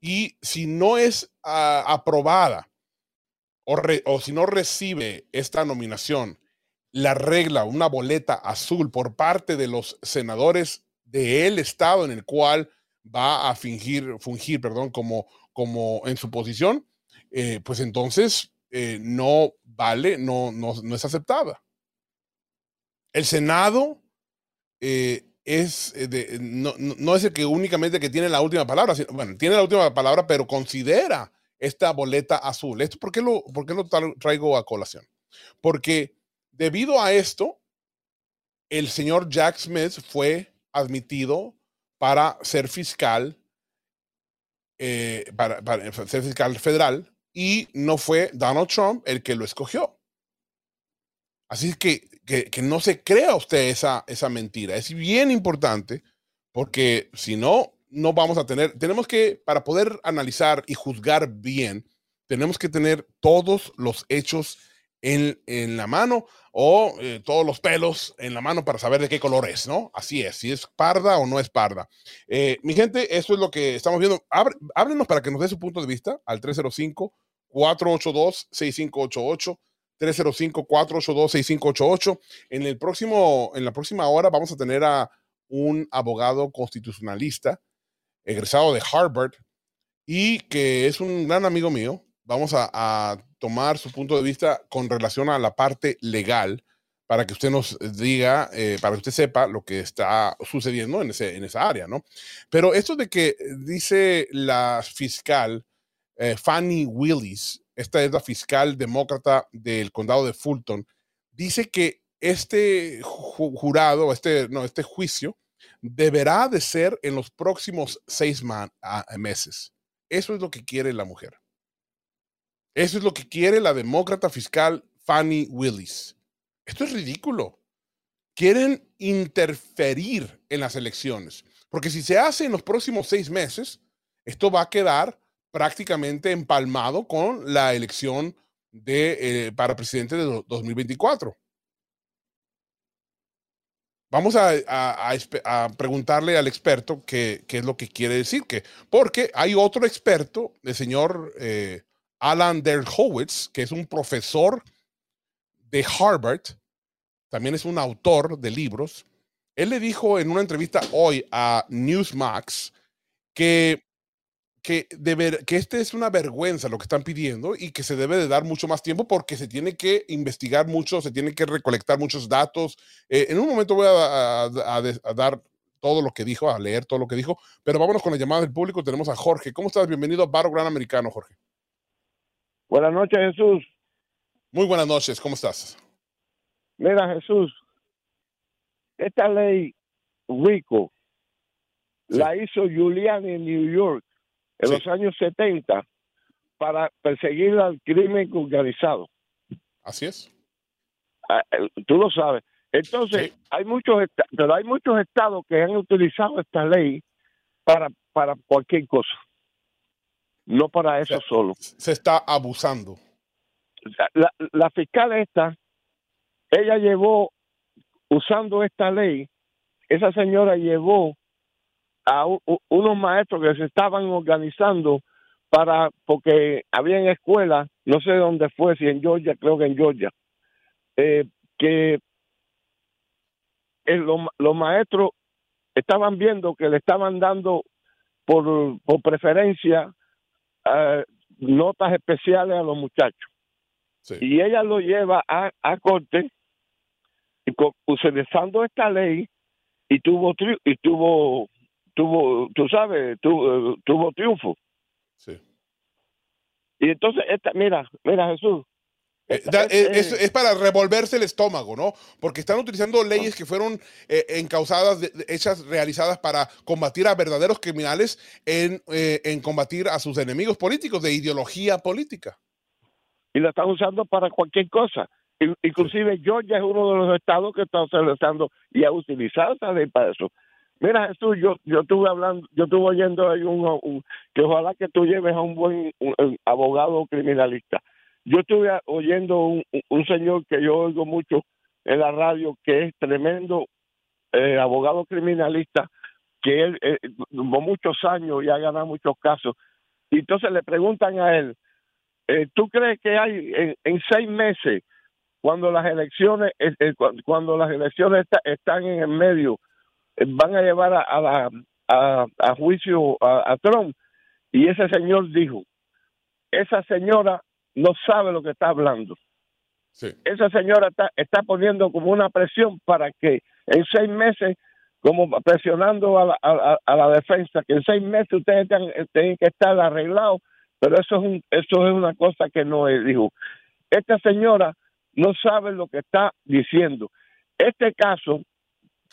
y si no es ah, aprobada o, si no recibe esta nominación la regla, una boleta azul por parte de los senadores del estado en el cual va a fingir, fungir, perdón, como, como en su posición, eh, pues entonces eh, no vale, no, no, no, es aceptada. El Senado eh, es de, no, no, es el que únicamente que tiene la última palabra, bueno, tiene la última palabra, pero considera esta boleta azul. ¿Esto por qué lo, por qué lo traigo a colación? Porque debido a esto, el señor Jack Smith fue admitido para ser fiscal, eh, para, ser fiscal federal, y no fue Donald Trump el que lo escogió. Así que, que, que no se crea usted esa, esa mentira. Es bien importante porque si no, no vamos a tener, tenemos que, para poder analizar y juzgar bien, tenemos que tener todos los hechos en, en la mano o eh, todos los pelos en la mano para saber de qué color es, ¿no? Así es, si es parda o no es parda. Eh, mi gente, esto es lo que estamos viendo. háblenos para que nos dé su punto de vista al 305-482-6588. 305-482-6588. En el próximo, en la próxima hora vamos a tener a un abogado constitucionalista egresado de Harvard y que es un gran amigo mío. Vamos a tomar su punto de vista con relación a la parte legal para que usted nos diga, eh, para que usted sepa lo que está sucediendo en, ese, en esa área, ¿no? Pero esto de que dice la fiscal eh, Fanny Willis, esta es la fiscal demócrata del condado de Fulton, dice que este jurado, este, no, este juicio deberá de ser en los próximos seis meses. Eso es lo que quiere la mujer. Eso es lo que quiere la demócrata fiscal Fanny Willis. Esto es ridículo. Quieren interferir en las elecciones, porque si se hace en los próximos seis meses, esto va a quedar prácticamente empalmado con la elección de, eh, para presidente de 2024. Vamos a, preguntarle al experto qué, es lo que quiere decir, que, porque hay otro experto, el señor eh, Alan Dershowitz, que es un profesor de Harvard, también es un autor de libros. Él le dijo en una entrevista hoy a Newsmax que, que, que este es una vergüenza lo que están pidiendo y que se debe de dar mucho más tiempo porque se tiene que investigar mucho, se tiene que recolectar muchos datos. Eh, en un momento voy a, a, dar todo lo que dijo, a leer todo lo que dijo, pero vámonos con la llamada del público. Tenemos a Jorge. ¿Cómo estás? Bienvenido a Baro Gran Americano, Jorge. Buenas noches, Jesús. Muy buenas noches, ¿cómo estás? Mira, Jesús, esta ley RICO la hizo Julian en New York en los años 70 para perseguir al crimen organizado. Así es. Ah, tú lo sabes. Entonces, hay muchos pero hay muchos estados que han utilizado esta ley para para cualquier cosa no para eso solo. Se está abusando. La, fiscal esta, ella llevó, usando esta ley, esa señora llevó a unos maestros que se estaban organizando para, porque había en escuela, no sé dónde fue, si en Georgia, creo que en Georgia, eh, que los maestros estaban viendo que le estaban dando por, por preferencia eh, notas especiales a los muchachos. Y ella lo lleva a, a corte y utilizando esta ley y tuvo y tuvo tuvo tú sabes tuvo, tuvo triunfo sí. y entonces esta mira mira Jesús eh, eh, es, para revolverse el estómago, ¿no? Porque están utilizando leyes que fueron eh, encausadas, hechas, realizadas para combatir a verdaderos criminales en, en combatir a sus enemigos políticos de ideología política. Y la están usando para cualquier cosa. Inclusive Georgia es uno de los estados que está utilizando y ha utilizado esa ley para eso. Mira Jesús, yo, yo estuve hablando, yo estuve oyendo ahí un, que ojalá que tú lleves a un buen abogado criminalista yo estuve oyendo un, un, señor que yo oigo mucho en la radio, que es tremendo eh, abogado criminalista, que él eh, muchos años y ha ganado muchos casos. Y entonces le preguntan a él, eh, ¿tú crees que hay en, seis meses cuando las elecciones, cuando las elecciones están en el medio, van a llevar a, la, a, juicio a Trump. Y ese señor dijo, esa señora no sabe lo que está hablando. Esa señora está, está poniendo como una presión para que en seis meses, como presionando a la, a, la defensa, que en seis meses ustedes tienen, que estar arreglados, pero eso es, un, eso es una cosa que no es, dijo. Esta señora no sabe lo que está diciendo. Este caso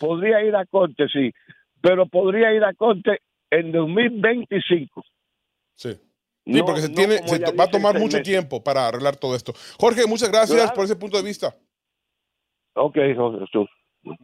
podría ir a corte, sí, pero podría ir a corte en 2025. Sí. Sí, porque se, tiene, se va a tomar mucho tiempo para arreglar todo esto. Jorge, muchas gracias por ese punto de vista. Ok, Jorge,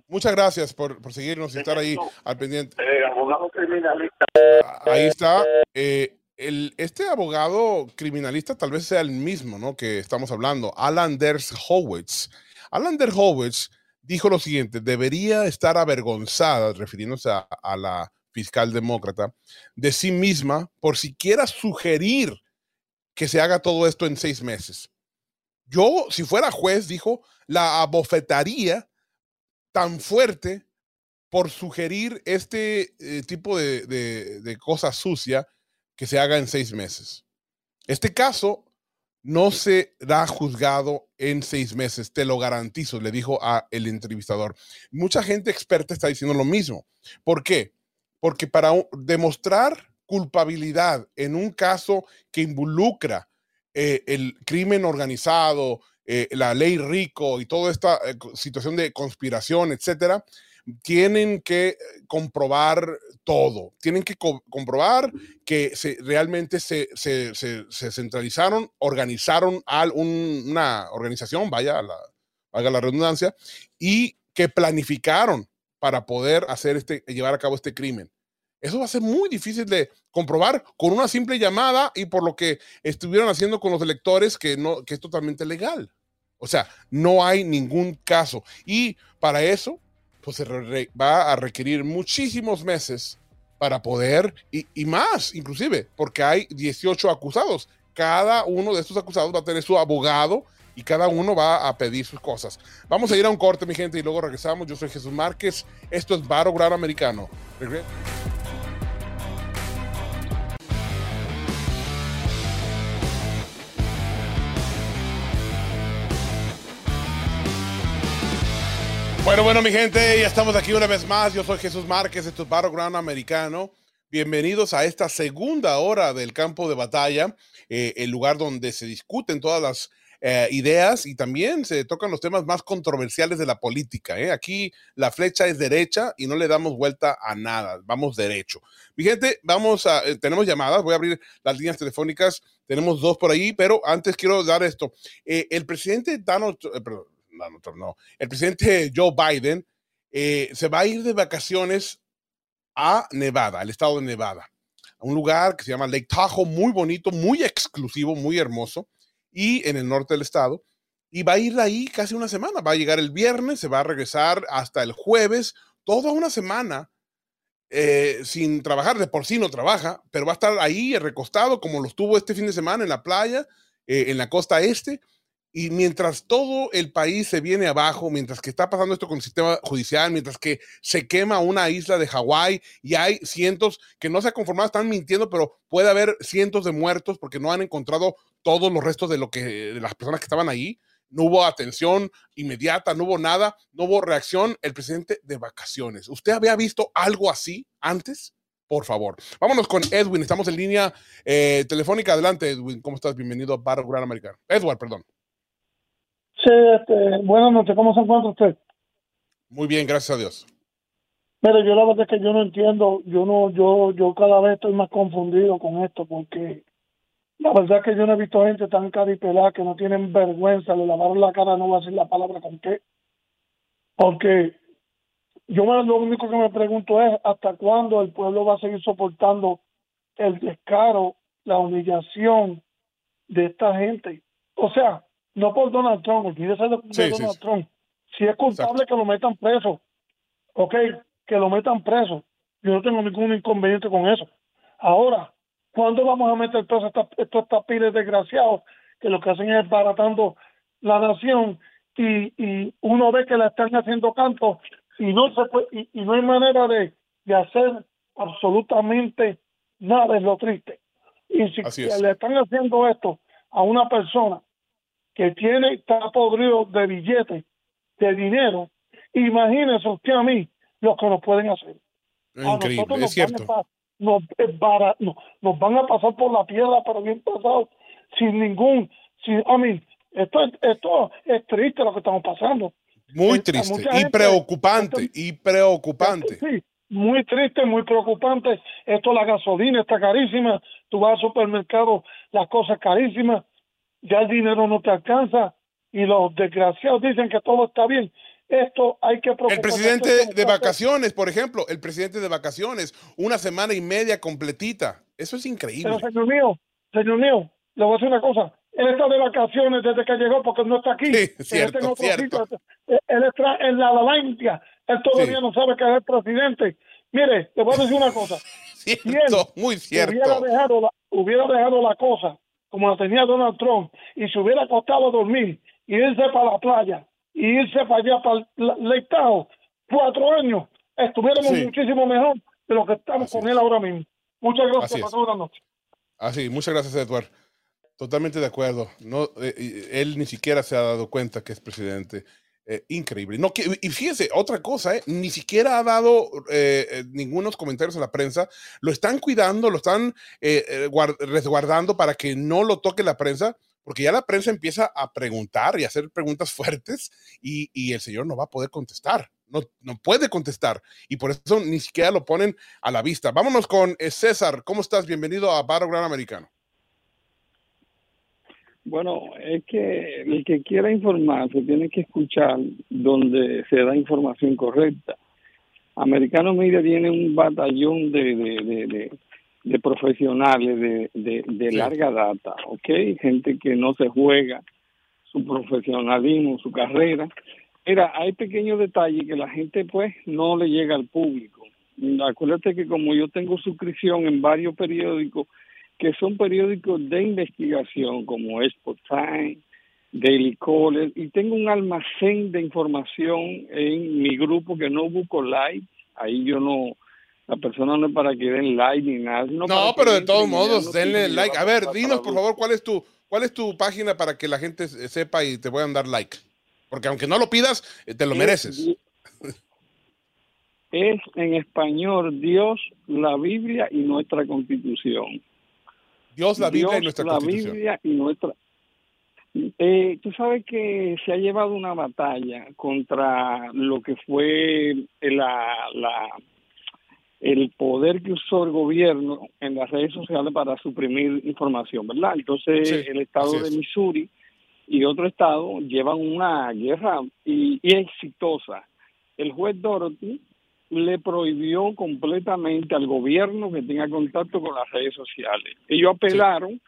Muchas gracias por, por, seguirnos y estar ahí al pendiente. Eh, abogado criminalista. Ah, ahí está. Eh, el, este abogado criminalista tal vez sea el mismo ¿no? que estamos hablando, Alan Dershowitz. Alan Dershowitz dijo lo siguiente, debería estar avergonzada, refiriéndose a la fiscal demócrata, de sí misma por siquiera sugerir que se haga todo esto en seis meses. Yo, si fuera juez, dijo, la abofetaría tan fuerte por sugerir este eh, tipo de, de, de cosa sucia que se haga en seis meses. Este caso no será juzgado en seis meses, te lo garantizo, le dijo a el entrevistador. Mucha gente experta está diciendo lo mismo. ¿Por qué? porque para demostrar culpabilidad en un caso que involucra eh, el crimen organizado, eh, la ley rico y toda esta eh, situación de conspiración, etcétera, tienen que comprobar todo. Tienen que comprobar que se, realmente se, se, se, centralizaron, organizaron a una organización, vaya la, la redundancia, y que planificaron para poder hacer este, llevar a cabo este crimen. Eso va a ser muy difícil de comprobar con una simple llamada y por lo que estuvieron haciendo con los electores que, no, que es totalmente legal. O sea, no hay ningún caso. Y para eso, pues se va a requerir muchísimos meses para poder, y, más inclusive, porque hay 18 acusados. Cada uno de estos acusados va a tener su abogado y cada uno va a pedir sus cosas. Vamos a ir a un corte, mi gente, y luego regresamos. Yo soy Jesús Márquez. Esto es Baro Gran Americano. Bueno, bueno, mi gente, ya estamos aquí una vez más. Yo soy Jesús Márquez, esto es Gran Americano. Bienvenidos a esta segunda hora del campo de batalla, eh, el lugar donde se discuten todas las eh, ideas y también se tocan los temas más controversiales de la política. ¿eh? Aquí la flecha es derecha y no le damos vuelta a nada, vamos derecho. Mi gente, vamos a, eh, tenemos llamadas, voy a abrir las líneas telefónicas, tenemos dos por ahí, pero antes quiero dar esto. el presidente Donald, perdón, el presidente Joe Biden se va a ir de vacaciones a Nevada, al estado de Nevada, a un lugar que se llama Lake Tahoe, muy bonito, muy exclusivo, muy hermoso y en el norte del estado. Y va a ir ahí casi una semana. Va a llegar el viernes, se va a regresar hasta el jueves, toda una semana eh, sin trabajar. De por sí no trabaja, pero va a estar ahí recostado como lo estuvo este fin de semana en la playa, eh, en la costa este. Y mientras todo el país se viene abajo, mientras que está pasando esto con el sistema judicial, mientras que se quema una isla de Hawái y hay cientos que no se han conformado, están mintiendo, pero puede haber cientos de muertos porque no han encontrado todos los restos de lo que de las personas que estaban ahí. No hubo atención inmediata, no hubo nada, no hubo reacción. El presidente de vacaciones. ¿Usted había visto algo así antes? Por favor. Vámonos con Edwin. Estamos en línea eh, telefónica. Adelante, Edwin. ¿Cómo estás? Bienvenido a Barro Gran Americano. Edward, perdón. Este, buenas noches. ¿Cómo se encuentra usted? Muy bien, gracias a Dios. Mire, yo la verdad es que yo no entiendo. Yo no, yo, yo cada vez estoy más confundido con esto porque la verdad es que yo no he visto gente tan caripelada que no tienen vergüenza, le lavaron la cara, no voy a decir la palabra con qué. Porque yo me, lo único que me pregunto es hasta cuándo el pueblo va a seguir soportando el descaro, la humillación de esta gente. O sea, no por Donald Trump, olvídese de, de Donald Trump. Si es culpable que lo metan preso, ok, que lo metan preso. Yo no tengo ningún inconveniente con eso. Ahora, ¿Cuándo vamos a meter todos estos, estos tapiles desgraciados que lo que hacen es baratando la nación, y, y uno ve que le están haciendo canto y no se puede, y, y no hay manera de, de hacer absolutamente nada, es lo triste. Y si es. le están haciendo esto a una persona que tiene, está podrido de billetes, de dinero, imagínese usted a mí lo que nos pueden hacer. A nosotros es nos cierto. Van a, nos, no- nos van a pasar por la piedra, pero bien pasado, sin ningún, sin, a mí, esto, es- esto es triste lo que estamos pasando. Muy Eh, triste y gente- preocupante, y preocupante. Sí, muy triste, muy preocupante. Esto, la gasolina está carísima. Tú vas al supermercado, las cosas carísimas. Ya el dinero no te alcanza. Y los desgraciados dicen que todo está bien. Esto hay que El presidente de vacaciones, por ejemplo, el presidente de vacaciones, una semana y media completita. Eso es increíble. Pero señor mío, señor mío, le voy a decir una cosa. Él está de vacaciones desde que llegó porque no está aquí. Sí, Él está cierto, en cierto. sitio. Él- Él está en la Valencia. Él todavía Sí. no sabe que es el presidente. Mire, le voy a decir una cosa. Cierto, muy hubiera cierto. dejado, la, hubiera dejado la cosa como la tenía Donald Trump y se hubiera acostado a dormir y irse para la playa y irse para allá, para el la- Lake Tahoe, cuatro años, estuviéramos Sí. muchísimo mejor de lo que estamos Así con es. él ahora mismo. Muchas gracias. Pasen buenas noches. Así, muchas gracias, Edward. Totalmente de acuerdo. No, eh, él ni siquiera se ha dado cuenta que es presidente. Eh, increíble. No, y fíjese, otra cosa, eh, ni siquiera ha dado eh, eh, ningunos comentarios a la prensa. Lo están cuidando, lo están eh, guard- resguardando para que no lo toque la prensa, porque ya la prensa empieza a preguntar y a hacer preguntas fuertes y, el señor no va a poder contestar. No, no puede contestar y por eso ni siquiera lo ponen a la vista. Vámonos con César. ¿Cómo estás? Bienvenido a Battleground Americano. Bueno, es que el que quiera informarse tiene que escuchar donde se da información correcta. Americano Media tiene un batallón de, de, de, de- de profesionales de, larga data, ¿ok? Gente que no se juega su profesionalismo, su carrera. Mira, hay pequeños detalles que la gente pues no le llega al público. Acuérdate que como yo tengo suscripción en varios periódicos, que son periódicos de investigación como Sport Time, Daily Caller, y tengo un almacén de información en mi grupo que no busco like, ahí yo no, la persona no es para que den like ni nada. No, pero de todos modos, denle like. A ver, dinos por favor cuál es tu cuál es tu página para que la gente se- sepa y te puedan dar like. Porque aunque no lo pidas, eh, te lo Es mereces. Es en español Dios, la Biblia y nuestra Constitución. Dios, la Biblia y Dios, nuestra la Constitución. Biblia y nuestra. Eh, tú sabes que se ha llevado una batalla contra lo que fue la, la el poder que usó el gobierno en las redes sociales para suprimir información, ¿verdad? Entonces Sí, el estado así es. de Missouri y otro estado llevan una guerra y, y exitosa. El juez Dorothy le prohibió completamente al gobierno que tenga contacto con las redes sociales. Ellos apelaron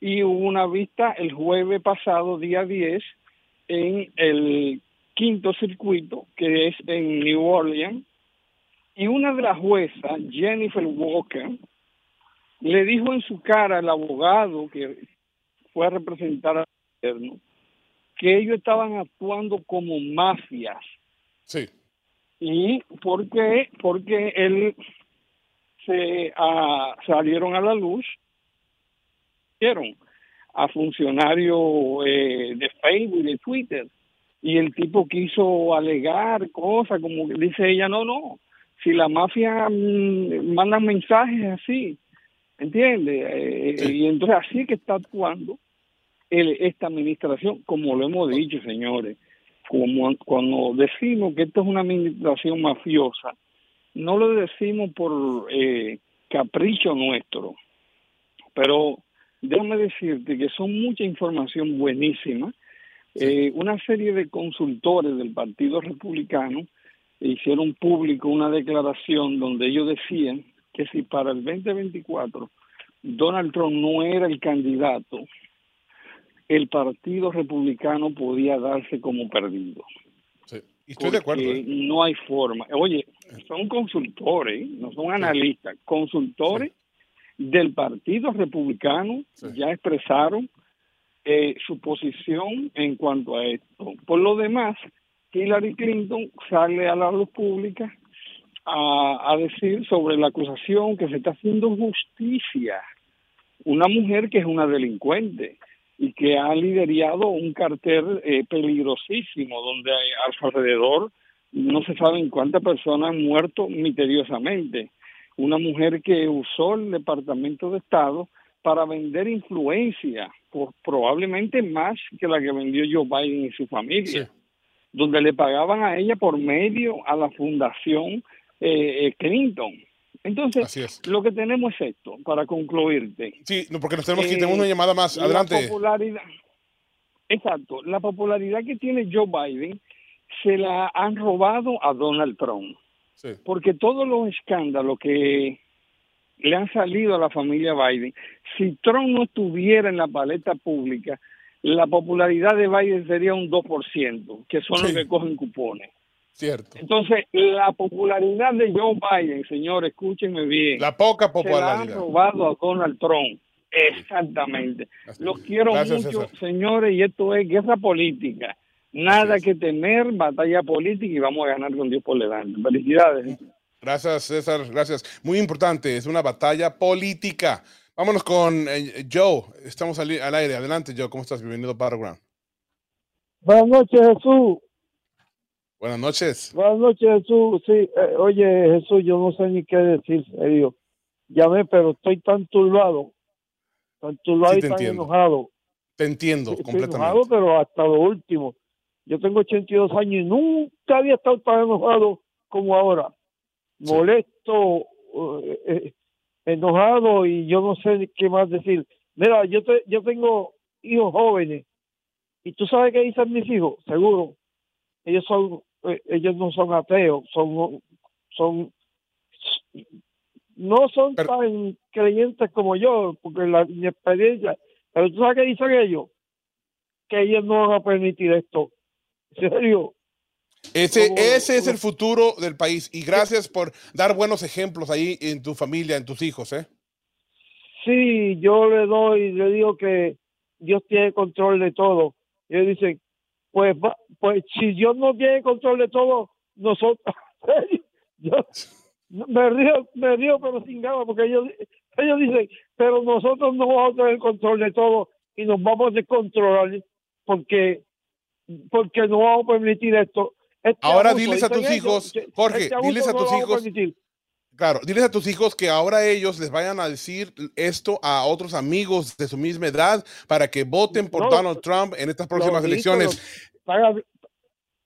y hubo una vista el jueves pasado, día 10, en el quinto circuito, que es en New Orleans, y una de las juezas, Jennifer Walker, le dijo en su cara al abogado que fue a representar al gobierno que ellos estaban actuando como mafias. Sí. ¿Y por qué? Porque él se ah, salieron a la luz, dieron a funcionarios eh, de Facebook y de Twitter. Y el tipo quiso alegar cosas, como dice ella, no, no, si la mafia mm, manda mensajes así, ¿entiendes? Eh, Sí. Y entonces así que está actuando el- esta administración, como lo hemos dicho, señores como cuando decimos que esto es una administración mafiosa, no lo decimos por eh, capricho nuestro, pero déjame decirte que son mucha información buenísima. Eh, una serie de consultores del Partido Republicano hicieron público una declaración donde ellos decían que si para el 2024 Donald Trump no era el candidato, el Partido Republicano podía darse como perdido. sí. Y estoy de acuerdo. ¿eh? no hay forma. Oye, son consultores, no son analistas, consultores del Partido Republicano Sí. ya expresaron eh, su posición en cuanto a esto. Por lo demás, Hillary Clinton sale a la luz pública a, decir sobre la acusación que se está haciendo justicia. Una mujer que es una delincuente y que ha liderado un cartel eh, peligrosísimo donde a su alrededor no se saben cuántas personas han muerto misteriosamente. Una mujer que usó el Departamento de Estado para vender influencia, por, probablemente más que la que vendió Joe Biden y su familia, donde le pagaban a ella por medio a la fundación eh, eh, Clinton. Entonces, lo que tenemos es esto, para concluirte. Sí, no, porque nos tenemos que tener una llamada más. Adelante. La popularidad, exacto, la popularidad que tiene Joe Biden se la han robado a Donald Trump. Porque todos los escándalos que le han salido a la familia Biden, si Trump no estuviera en la paleta pública, la popularidad de Biden sería un 2%, que son los que cogen cupones. Cierto. Entonces, la popularidad de Joe Biden, señor, escúchenme bien. La poca popularidad. Se la han robado a Donald Trump. Exactamente. Los quiero mucho, señores, y esto es guerra política. Nada que temer, batalla política y vamos a ganar con Dios por delante. Felicidades. Gracias, César. Gracias. Muy importante, es una batalla política. Vámonos con eh, Joe. Estamos al, aire. Adelante, Joe. ¿Cómo estás? Bienvenido a Battleground. Buenas noches, Jesús. Buenas noches. Buenas noches, Jesús. Sí, eh, oye, Jesús, yo no sé ni qué decir, serio. Llamé, pero estoy tan turbado, tan turbado y tan enojado. Te entiendo completamente. Enojado, pero hasta lo último. Yo tengo 82 años y nunca había estado tan enojado como ahora. Molesto, eh, eh, enojado y yo no sé qué más decir. Mira, yo, te, yo tengo hijos jóvenes y tú sabes qué dicen mis hijos, seguro. Ellos son ellos no son ateos, son, son, no son tan creyentes como yo, porque la, mi experiencia, pero tú sabes qué dicen ellos, que ellos no van a permitir esto. ¿En serio? Ese, ese es el futuro del país y gracias por dar buenos ejemplos ahí en tu familia, en tus hijos, ¿eh? Sí, yo le doy, le digo que Dios tiene control de todo. Ellos dicen, pues, pues si Dios no tiene control de todo, nosotros, yo me río, me río pero sin ganas, porque ellos, ellos dicen, pero nosotros no vamos a tener control de todo y nos vamos a descontrolar porque, porque no vamos a permitir esto. Este ahora diles a tus hijos, Jorge, este diles a tus hijos. Claro, diles a tus hijos que ahora ellos les vayan a decir esto a otros amigos de su misma edad para que voten por Donald Trump en estas próximas elecciones.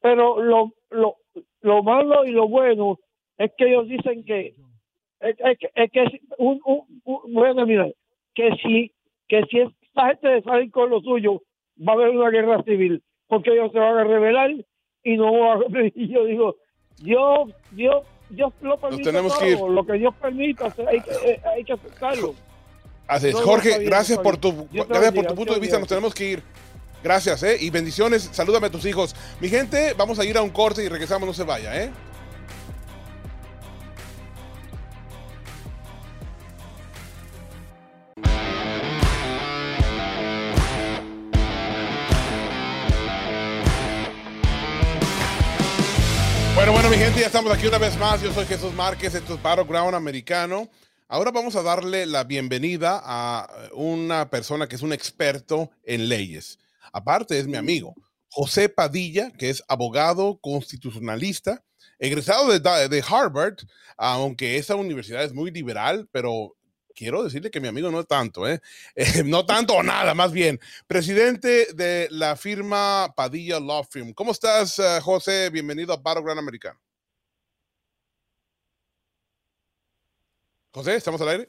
Pero, lo, lo, lo, malo y lo bueno es que ellos dicen que es, que un, bueno, mira, que si que si esta gente sale con lo suyo va a haber una guerra civil porque ellos se van a rebelar y no y yo digo Dios Dios Dios lo permite tenemos que ir. lo que Dios permita, hay que, eh, hay que aceptarlo. Así es. Jorge, gracias por tu, gracias por tu punto de vista, nos tenemos que ir. Gracias, ¿eh? Y bendiciones, salúdame a tus hijos. Mi gente, vamos a ir a un corte y regresamos, no se vaya, ¿eh? Bueno, mi gente, ya estamos aquí una vez más. Yo soy Jesús Márquez, esto es Battleground Americano. Ahora vamos a darle la bienvenida a una persona que es un experto en leyes. Aparte, es mi amigo, José Padilla, que es abogado constitucionalista, egresado de, de Harvard, aunque esa universidad es muy liberal, pero quiero decirle que mi amigo no es tanto, ¿eh? ¿eh? no tanto o nada, más bien. Presidente de la firma Padilla Law Firm. ¿Cómo estás, eh, José? Bienvenido a Battleground Americano. José, ¿estamos al aire?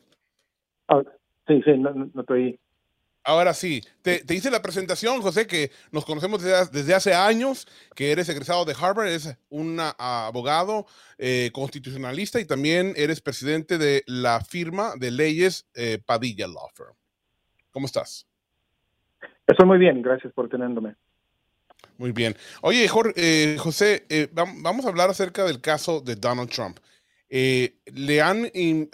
Ah, sí, sí, no estoy Ahora sí, te, hice la presentación, José, que nos conocemos desde, hace años, que eres egresado de Harvard, eres un abogado eh, constitucionalista y también eres presidente de la firma de leyes eh, Padilla Law Firm. ¿Cómo estás? Estoy muy bien, gracias por tenerme. Muy bien. Oye, Jorge, eh, José, vamos a hablar acerca del caso de Donald Trump. le han, en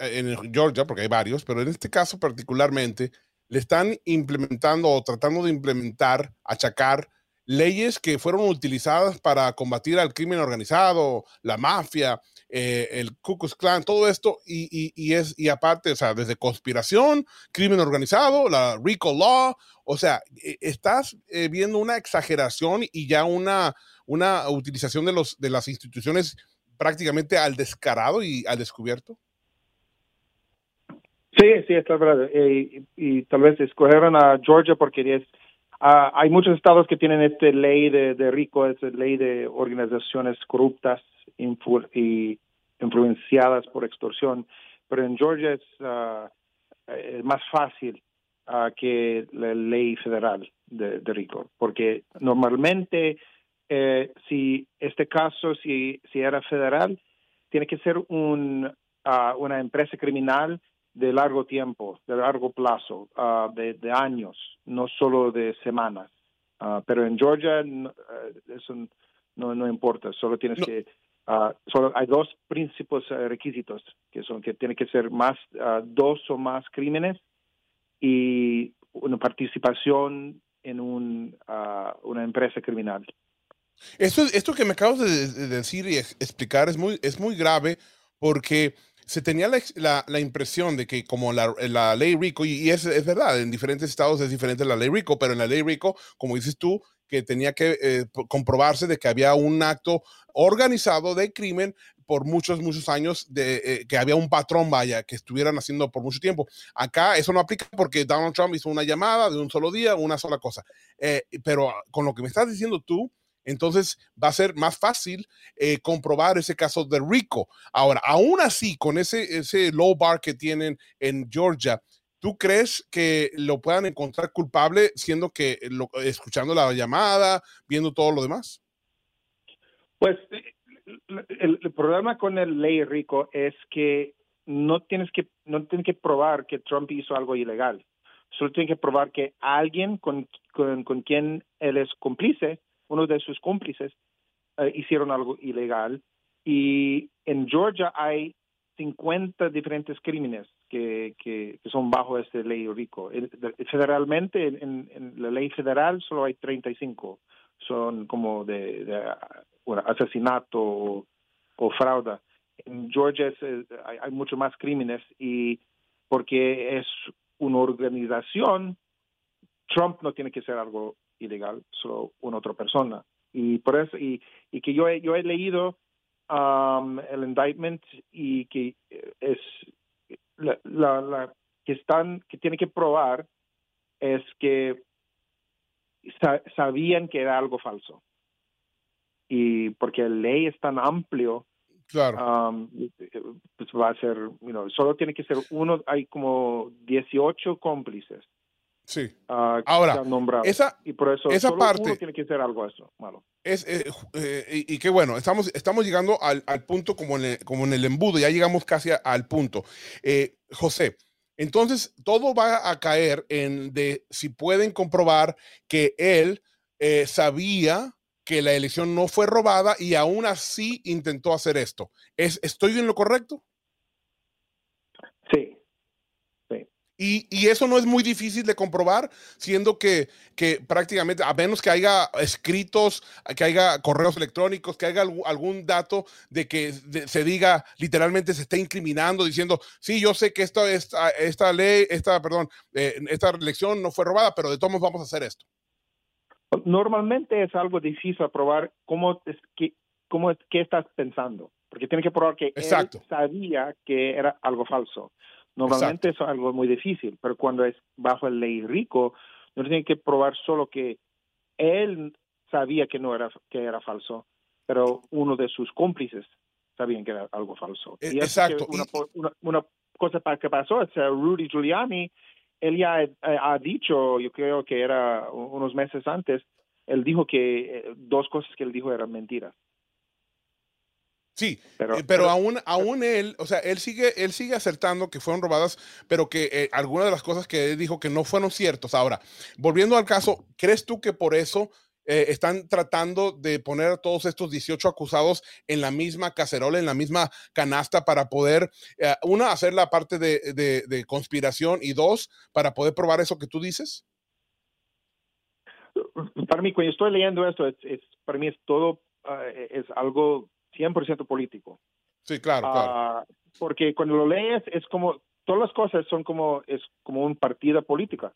Georgia, porque hay varios, pero en este caso particularmente, le están implementando o tratando de implementar, achacar leyes que fueron utilizadas para combatir al crimen organizado, la mafia, eh, el Ku Klux Klan, todo esto, y, es, y aparte, o sea, desde conspiración, crimen organizado, la RICO Law, o sea, e, estás eh, viendo una exageración y ya una, una utilización de, los, de las instituciones prácticamente al descarado y al descubierto. Sí, sí, está verdad. Eh, y, tal vez escogieron a Georgia porque es, ah, hay muchos estados que tienen esta ley de, de rico, esta ley de organizaciones corruptas y influenciadas por extorsión, pero en Georgia es, es más fácil ah, que la ley federal de, de rico, porque normalmente eh, si este caso, si, si era federal, tiene que ser un, una empresa criminal de largo tiempo, de largo plazo, uh, de, de, años, no solo de semanas. Uh, pero en Georgia uh, eso no, no importa, solo tienes no. que, solo hay dos principales requisitos, que son que tiene que ser más, dos o más crímenes y una participación en un, una empresa criminal. Esto, esto que me acabas de, de decir y explicar es muy, es muy grave porque se tenía la, la, impresión de que como la, la ley RICO, y, es, es, verdad, en diferentes estados es diferente la ley RICO, pero en la ley RICO, como dices tú, que tenía que eh, comprobarse de que había un acto organizado de crimen por muchos, muchos años, de eh, que había un patrón, vaya, que estuvieran haciendo por mucho tiempo. Acá eso no aplica porque Donald Trump hizo una llamada de un solo día, una sola cosa. Eh, pero con lo que me estás diciendo tú, entonces va a ser más fácil eh, comprobar ese caso de Rico. Ahora, aún así, con ese, ese low bar que tienen en Georgia, ¿tú crees que lo puedan encontrar culpable siendo que lo, escuchando la llamada, viendo todo lo demás? Pues el, problema con el ley Rico es que no tienes que no tienes que probar que Trump hizo algo ilegal. Solo tienes que probar que alguien con, con, con quien él es cómplice uno de sus cómplices uh, hicieron algo ilegal. Y en Georgia hay 50 diferentes crímenes que, que, son bajo esta ley rico. Federalmente, en, en, la ley federal, solo hay 35. Son como de, asesinato o, o, fraude. En Georgia es, hay, hay mucho más crímenes y porque es una organización, Trump no tiene que ser algo ilegal, solo una otra persona. Y por eso, y, y que yo he, yo he leído um, el indictment y que es la, la, la, que están, que tiene que probar es que sa sabían que era algo falso. Y porque la ley es tan amplio, claro. Um, pues va a ser, you know, solo tiene que ser uno, hay como 18 cómplices. Sí. Uh, Ahora, esa, y por eso esa parte uno tiene que ser algo eso, malo. Es, eh, eh, y, y, qué bueno, estamos, estamos llegando al, al punto como en, el, como en el embudo, ya llegamos casi a, al punto. Eh, José, entonces todo va a caer en de si pueden comprobar que él eh, sabía que la elección no fue robada y aún así intentó hacer esto. ¿Es, ¿Estoy en lo correcto? Sí, y, y, eso no es muy difícil de comprobar, siendo que, que, prácticamente, a menos que haya escritos, que haya correos electrónicos, que haya algún, dato de que de, se diga literalmente se está incriminando, diciendo, sí, yo sé que esta, esta, esta ley, esta, perdón, eh, esta elección no fue robada, pero de todos modos vamos a hacer esto. Normalmente es algo difícil probar cómo es que, cómo es, qué estás pensando, porque tiene que probar que Exacto. él sabía que era algo falso. Normalmente Exacto. eso es algo muy difícil, pero cuando es bajo el ley rico, no tiene que probar solo que él sabía que no era que era falso, pero uno de sus cómplices sabían que era algo falso. Y Exacto. Una, una, una, cosa que pasó es que Rudy Giuliani, él ya ha, ha dicho, yo creo que era unos meses antes, él dijo que eh, dos cosas que él dijo eran mentiras. Sí, pero, eh, pero, aún, aún él, o sea, él sigue, él sigue acertando que fueron robadas, pero que eh, algunas de las cosas que él dijo que no fueron ciertas. Ahora, volviendo al caso, ¿crees tú que por eso eh, están tratando de poner a todos estos 18 acusados en la misma cacerola, en la misma canasta para poder, eh, una, hacer la parte de, de, conspiración y dos, para poder probar eso que tú dices? Para mí, cuando estoy leyendo esto, es, para mí es todo, ah, es algo 100% político. Sí, claro, claro. Ah, porque cuando lo lees es como, todas las cosas son como, es como un partido política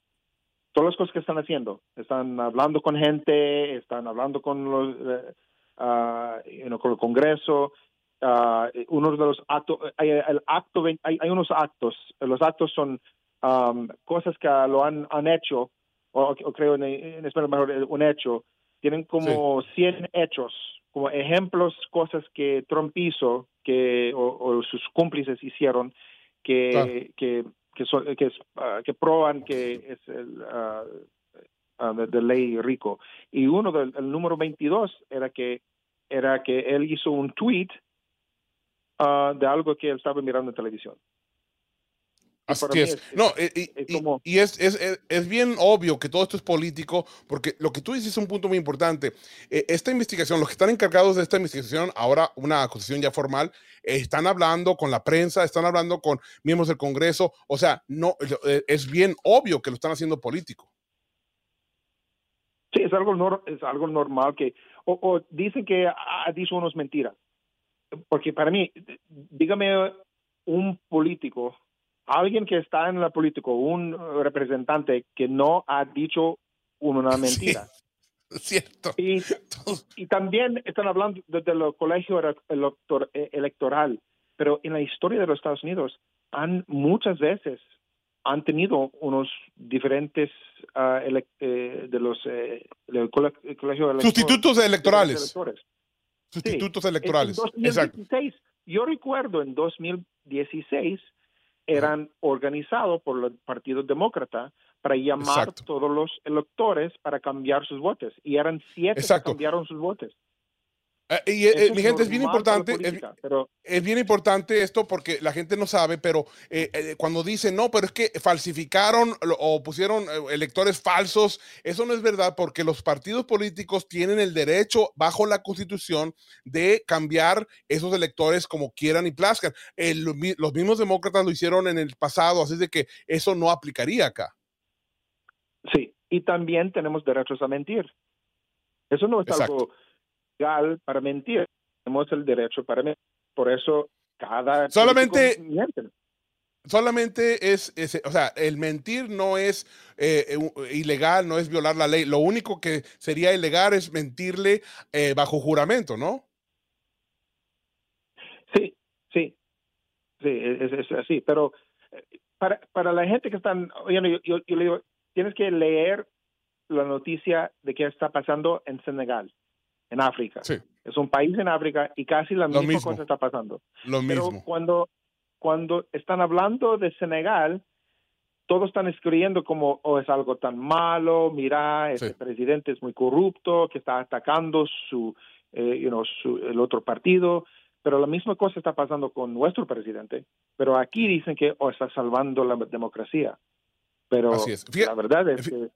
todas las cosas que están haciendo. Están hablando con gente, están hablando con los, uh, con el Congreso. Uh, uno de los actos, hay, el acto, hay, hay, unos actos. Los actos son um, cosas que lo han, han hecho, o, creo en, en, español mejor un hecho. Tienen como 100 hechos, como ejemplos, cosas que Trump hizo, que o, sus cómplices hicieron, que, que que, que, uh, que prueban que es el uh, de, ley rico. Y uno del el número 22 era que era que él hizo un tweet de algo que él estaba mirando en televisión. Así es. No, y, es, es, es, bien obvio que todo esto es político, porque lo que tú dices es un punto muy importante. Eh, esta investigación, los que están encargados de esta investigación, ahora una acusación ya formal, están hablando con la prensa, están hablando con miembros del Congreso. O sea, no eh, es bien obvio que lo están haciendo político. Sí, es algo, es algo normal que, o, o dicen que ha dicho unos mentiras. Porque para mí, dígame un político alguien que está en la política, un representante que no ha dicho una mentira. cierto. Y, y, también están hablando desde el colegio elector, eh, electoral, pero en la historia de los Estados Unidos han muchas veces han tenido unos diferentes uh, eh, de los eh, colegio sustitutos electorales. Sustitutos electorales. En 2016, yo recuerdo en 2016 eran organizados por el Partido Demócrata para llamar a todos los electores para cambiar sus votos. Y eran siete que cambiaron sus votos. Eh, y eh, mi gente, es bien importante, es, bien importante esto porque la gente no sabe, pero eh, cuando dicen, no, pero es que falsificaron o pusieron electores falsos, eso no es verdad porque los partidos políticos tienen el derecho bajo la constitución de cambiar esos electores como quieran y plazcan. los mismos demócratas lo hicieron en el pasado, así de que eso no aplicaría acá. Sí, y también tenemos derechos a mentir. Eso no es algo legal para mentir. Tenemos el derecho para mentir. Por eso cada... Solamente... Solamente es, o sea, el mentir no es eh, ilegal, no es violar la ley. Lo único que sería ilegal es mentirle eh, bajo juramento, ¿no? Sí, sí, sí, es, así. Pero eh, para, para la gente que están, yo, yo, yo le digo, tienes que leer la noticia de qué está pasando en Senegal en África. Es un país en África y casi la misma cosa está pasando. Lo Pero cuando, cuando están hablando de Senegal, todos están escribiendo como oh, es algo tan malo, mira, este presidente es muy corrupto, que está atacando su, eh, you know, su, el otro partido, pero la misma cosa está pasando con nuestro presidente, pero aquí dicen que oh, está salvando la democracia. Pero la verdad es que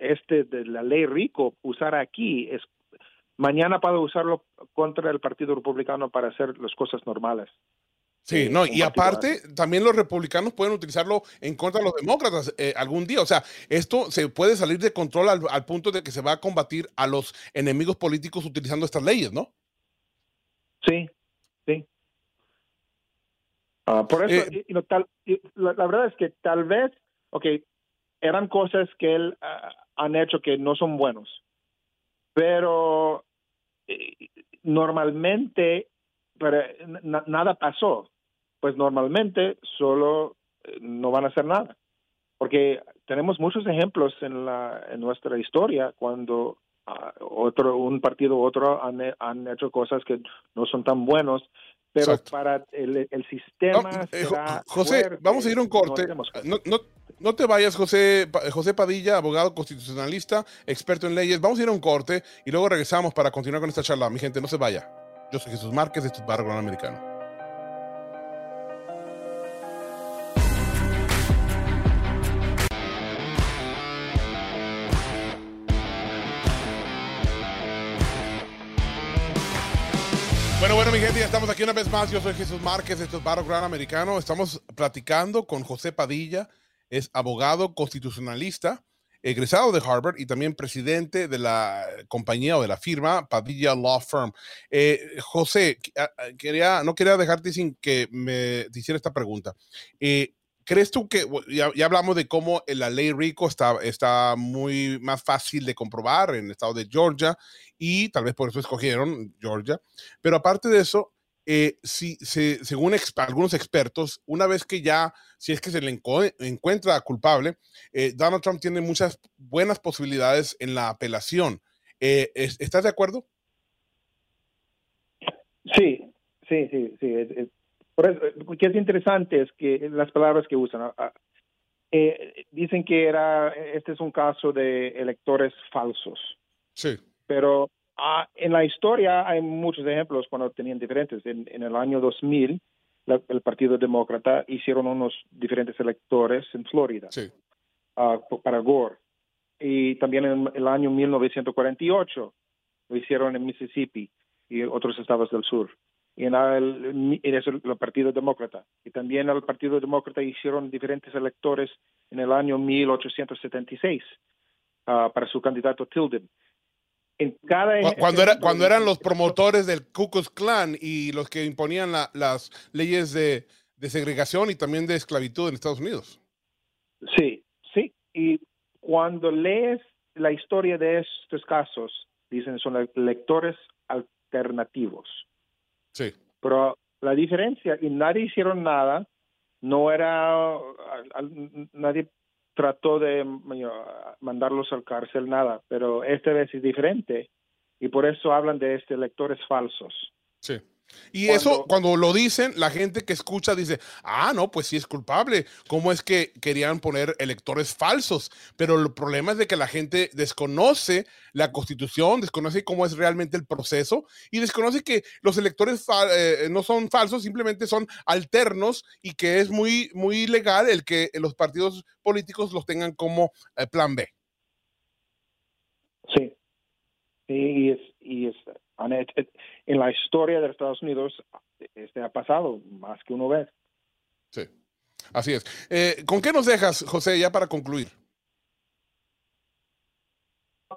este de la ley rico usar aquí es mañana puedo usarlo contra el Partido Republicano para hacer las cosas normales. Sí, eh, no, y aparte, también los republicanos pueden utilizarlo en contra de los demócratas eh, algún día. O sea, esto se puede salir de control al, punto de que se va a combatir a los enemigos políticos utilizando estas leyes, ¿no? Sí, sí. Ah, por eso, eh, la, verdad es que tal vez, ok, eran cosas que él ah, han hecho que no son buenos, pero normalmente nada pasó. Pues normalmente solo eh, no van a hacer nada. Porque tenemos muchos ejemplos en, la, en nuestra historia cuando ah, otro, un partido u otro han, han, hecho cosas que no son tan buenos, pero para el, el sistema... Eh, José, vamos a ir a un corte. No, no, no te vayas, José, José Padilla, abogado constitucionalista, experto en leyes. Vamos a ir a un corte y luego regresamos para continuar con esta charla. Mi gente, no se vaya. Yo soy Jesús Márquez de Estudio Gran Americano. Bueno, bueno, mi gente, estamos aquí una vez más. Yo soy Jesús Márquez, esto es Barro Gran Americano. Estamos platicando con José Padilla, es abogado constitucionalista, egresado de Harvard y también presidente de la compañía o de la firma Padilla Law Firm. Eh, José, quería, no quería dejarte sin que me hiciera esta pregunta. Eh, ¿Crees tú que, ya, hablamos de cómo la ley RICO está, está muy más fácil de comprobar en el estado de Georgia y tal vez por eso escogieron Georgia, pero aparte de eso, eh, si, según algunos expertos, una vez que ya, si es que se le encuentra culpable, eh, Donald Trump tiene muchas buenas posibilidades en la apelación. Eh, ¿Estás de acuerdo? Sí, sí, sí, sí. Por eso, lo que es interesante es que las palabras que usan, ah, dicen que era, este es un caso de electores falsos. Sí. Pero ah, en la historia hay muchos ejemplos cuando tenían diferentes. En, el año 2000, el Partido Demócrata hicieron unos diferentes electores en Florida sí. para Gore. Y también en el año 1948 lo hicieron en Mississippi y otros estados del sur y en el, el, Partido Demócrata. Y también el Partido Demócrata hicieron diferentes electores en el año 1876 ah, para su candidato Tilden. En cada cuando, era, cuando eran los promotores del Ku Klux Klan y los que imponían las leyes de, de segregación y también de esclavitud en Estados Unidos. Sí, sí. Y cuando lees la historia de estos casos, dicen son electores alternativos. Sí. Pero la diferencia, y nadie hicieron nada, no era, nadie trató de mandarlos al cárcel, nada, pero esta vez es diferente y por eso hablan de este electores falsos. Sí. Y eso, cuando lo dicen, la gente que escucha dice, ah, no, pues sí es culpable. ¿Cómo es que querían poner electores falsos? Pero el problema es de que la gente desconoce la constitución, desconoce cómo es realmente el proceso y desconoce que los electores eh, no son falsos, simplemente son alternos y que es muy, muy legal el que los partidos políticos los tengan como eh, plan B. Sí. Y es, y es en la historia de Estados Unidos este ha pasado más que una vez. Sí, así es. Eh, ¿Con qué nos dejas, José, ya para concluir?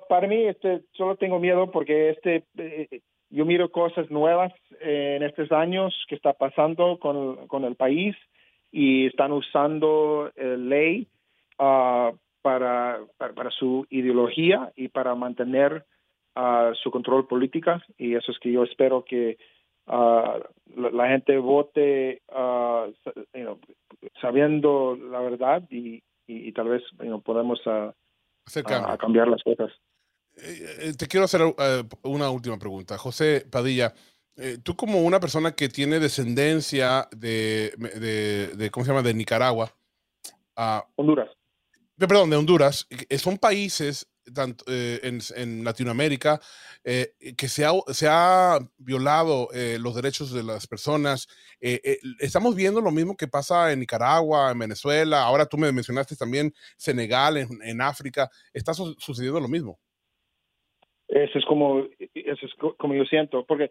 Para mí, este, solo tengo miedo porque este, eh, yo miro cosas nuevas en estos años que está pasando con, con el país y están usando eh, ley ah, para, para, su ideología y para mantener a su control política y eso es que yo espero que uh, la, gente vote uh, sabiendo la verdad y, y, tal vez podemos a, cambiar las cosas. Eh, eh, te quiero hacer eh, una última pregunta. José Padilla, tú como una persona que tiene descendencia de, de, de ¿cómo se llama?, de Nicaragua. Uh, Honduras. perdón, de Honduras. Son países tanto, eh, en, Latinoamérica, eh, que se ha, se ha violado eh, los derechos de las personas. estamos viendo lo mismo que pasa en Nicaragua, en Venezuela, ahora tú me mencionaste también Senegal, en, África, está sucediendo lo mismo. Eso es como, eso es como yo siento, porque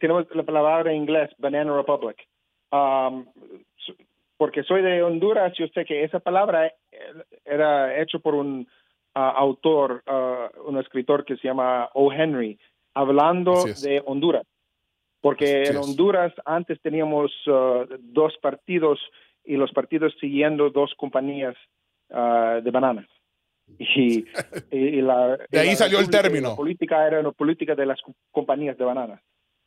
tenemos la palabra en inglés, Banana Republic. Um, porque soy de Honduras, yo sé que esa palabra era hecho por un autor, un escritor que se llama O. Henry, hablando de Honduras. Porque en Honduras antes teníamos uh, dos partidos y los partidos siguiendo dos compañías uh, de bananas. Y, la, de ahí salió el término. La política era una política de las compañías de bananas.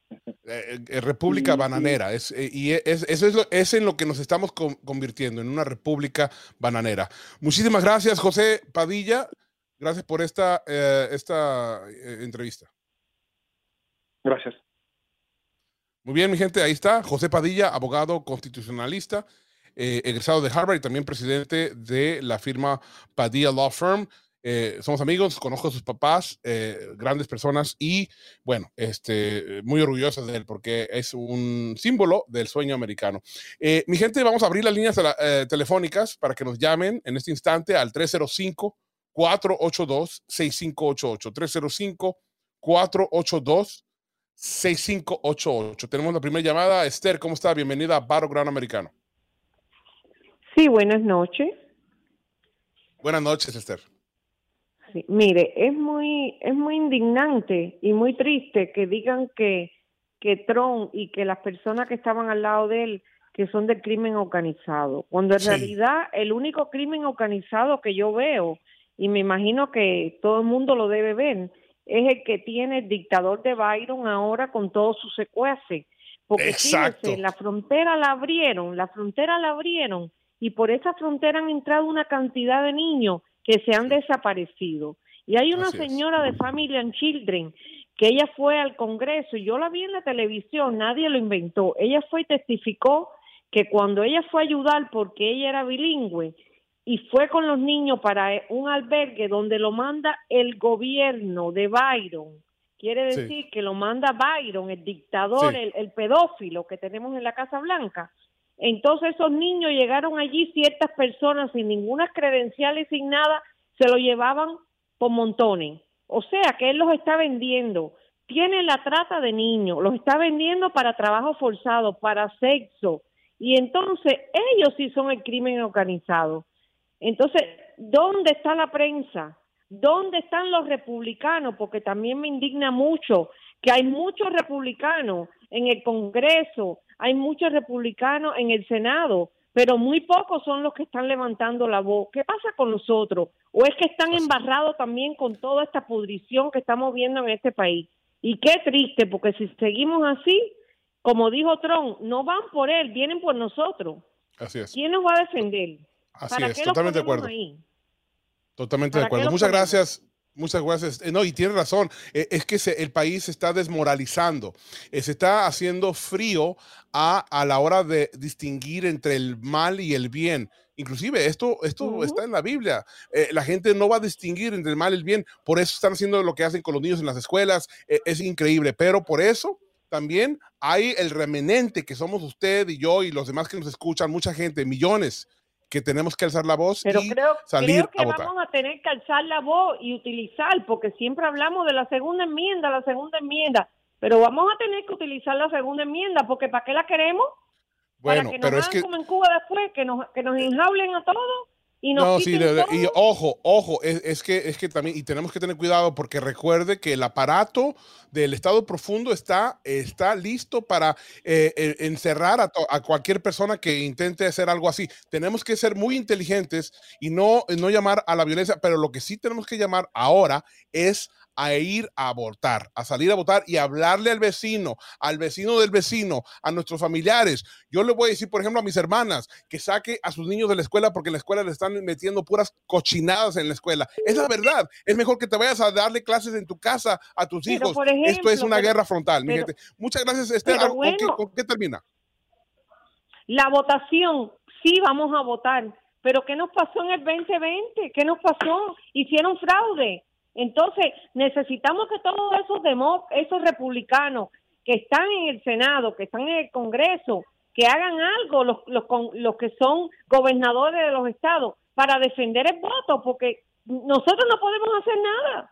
Eh, eh, república bananera. Es, eh, y es, eso es, es, en lo que nos estamos convirtiendo, en una república bananera. Muchísimas gracias, José Padilla. Gracias por esta, esta entrevista. Gracias. Muy bien, mi gente, ahí está. José Padilla, abogado constitucionalista, egresado de Harvard y también presidente de la firma Padilla Law Firm. Eh, somos amigos, conozco a sus papás, eh, grandes personas y bueno, este, muy orgullosos de él porque es un símbolo del sueño americano. Eh, mi gente, vamos a abrir las líneas telefónicas para que nos llamen en este instante al 305 482 6588 305 482 6588. Tenemos la primera llamada. Esther, ¿cómo está? Bienvenida a Baro Gran Americano. Sí, buenas noches. Buenas noches, Esther. Sí, mire, es muy, es muy indignante y muy triste que digan que, que Trump y que las personas que estaban al lado de él que son del crimen organizado, cuando en Sí. realidad el único crimen organizado que yo veo, y me imagino que todo el mundo lo debe ver, es el que tiene el dictador de Byron ahora con todos sus secuaces. Porque Exacto. fíjense, la frontera la abrieron, la frontera la abrieron, y por esa frontera han entrado una cantidad de niños que se han desaparecido. Y hay una Así es. señora de Family and Children que ella fue al Congreso y yo la vi en la televisión, nadie lo inventó. Ella fue y testificó que cuando ella fue a ayudar porque ella era bilingüe y fue con los niños para eh, un albergue donde lo manda el gobierno de Byron, quiere Sí. decir que lo manda Byron, el dictador, Sí. el, el pedófilo que tenemos en la Casa Blanca. Entonces esos niños llegaron allí, ciertas personas sin ninguna credenciales, sin nada, se lo llevaban por montones. O sea que él los está vendiendo. Tiene la trata de niños, los está vendiendo para trabajo forzado, para sexo. Y entonces ellos sí son el crimen organizado. Entonces, ¿dónde está la prensa? ¿Dónde están los republicanos? Porque también me indigna mucho que hay muchos republicanos en el Congreso, hay muchos republicanos en el Senado, pero muy pocos son los que están levantando la voz. ¿Qué pasa con nosotros? ¿O es que están embarrados también con toda esta pudrición que estamos viendo en este país? Y qué triste, porque si seguimos así, como dijo Trump, no van por él, vienen por nosotros. Así es. ¿Quién nos va a defender? Así ¿Para es. Totalmente de acuerdo. ahí? Totalmente de ¿Para qué acuerdo. Muchas ponemos? gracias. Muchas gracias. Eh, no, y tiene razón. Eh, es que se- el país se está desmoralizando. Eh, se está haciendo frío a, a la hora de distinguir entre el mal y el bien. Inclusive esto, esto Ujú. está en la Biblia. Eh, la gente no va a distinguir entre el mal y el bien. Por eso están haciendo lo que hacen con los niños en las escuelas. Eh, es increíble. Pero por eso también hay el remanente que somos usted y yo y los demás que nos escuchan, mucha gente, millones, que tenemos que alzar la voz Pero y creo, salir creo que a votar. vamos a tener que alzar la voz y utilizar, porque siempre hablamos de la segunda enmienda, la segunda enmienda, pero vamos a tener que utilizar la segunda enmienda, porque ¿para qué la queremos? Bueno, Para que nos pero es que como en Cuba después, que nos, que nos enjaulen a todos y No, sí, de- de- y ojo, ojo, es, es que es que también y tenemos que tener cuidado porque recuerde que el aparato del estado profundo está está listo para eh, eh, encerrar a, to- a cualquier persona que intente hacer algo así. Tenemos que ser muy inteligentes y no no llamar a la violencia, pero lo que sí tenemos que llamar ahora es a ir a votar, a salir a votar y hablarle al vecino, al vecino del vecino, a nuestros familiares. Yo le voy a decir, por ejemplo, a mis hermanas que saque a sus niños de la escuela porque en la escuela le están metiendo puras cochinadas en la escuela. Es la verdad. Es mejor que te vayas a darle clases en tu casa a tus Pero, hijos. por Esto es ejemplo, una pero- guerra frontal, mi gente. Muchas gracias, Esther. ¿Con qué-. ¿Con qué termina? La votación, sí vamos a votar, pero ¿qué nos pasó en el 2020? ¿Qué nos pasó? Hicieron fraude. Entonces, necesitamos que todos esos demo, esos republicanos que están en el Senado, que están en el Congreso, que hagan algo los, los, con- los que son gobernadores de los estados para defender el voto, porque nosotros no podemos hacer nada.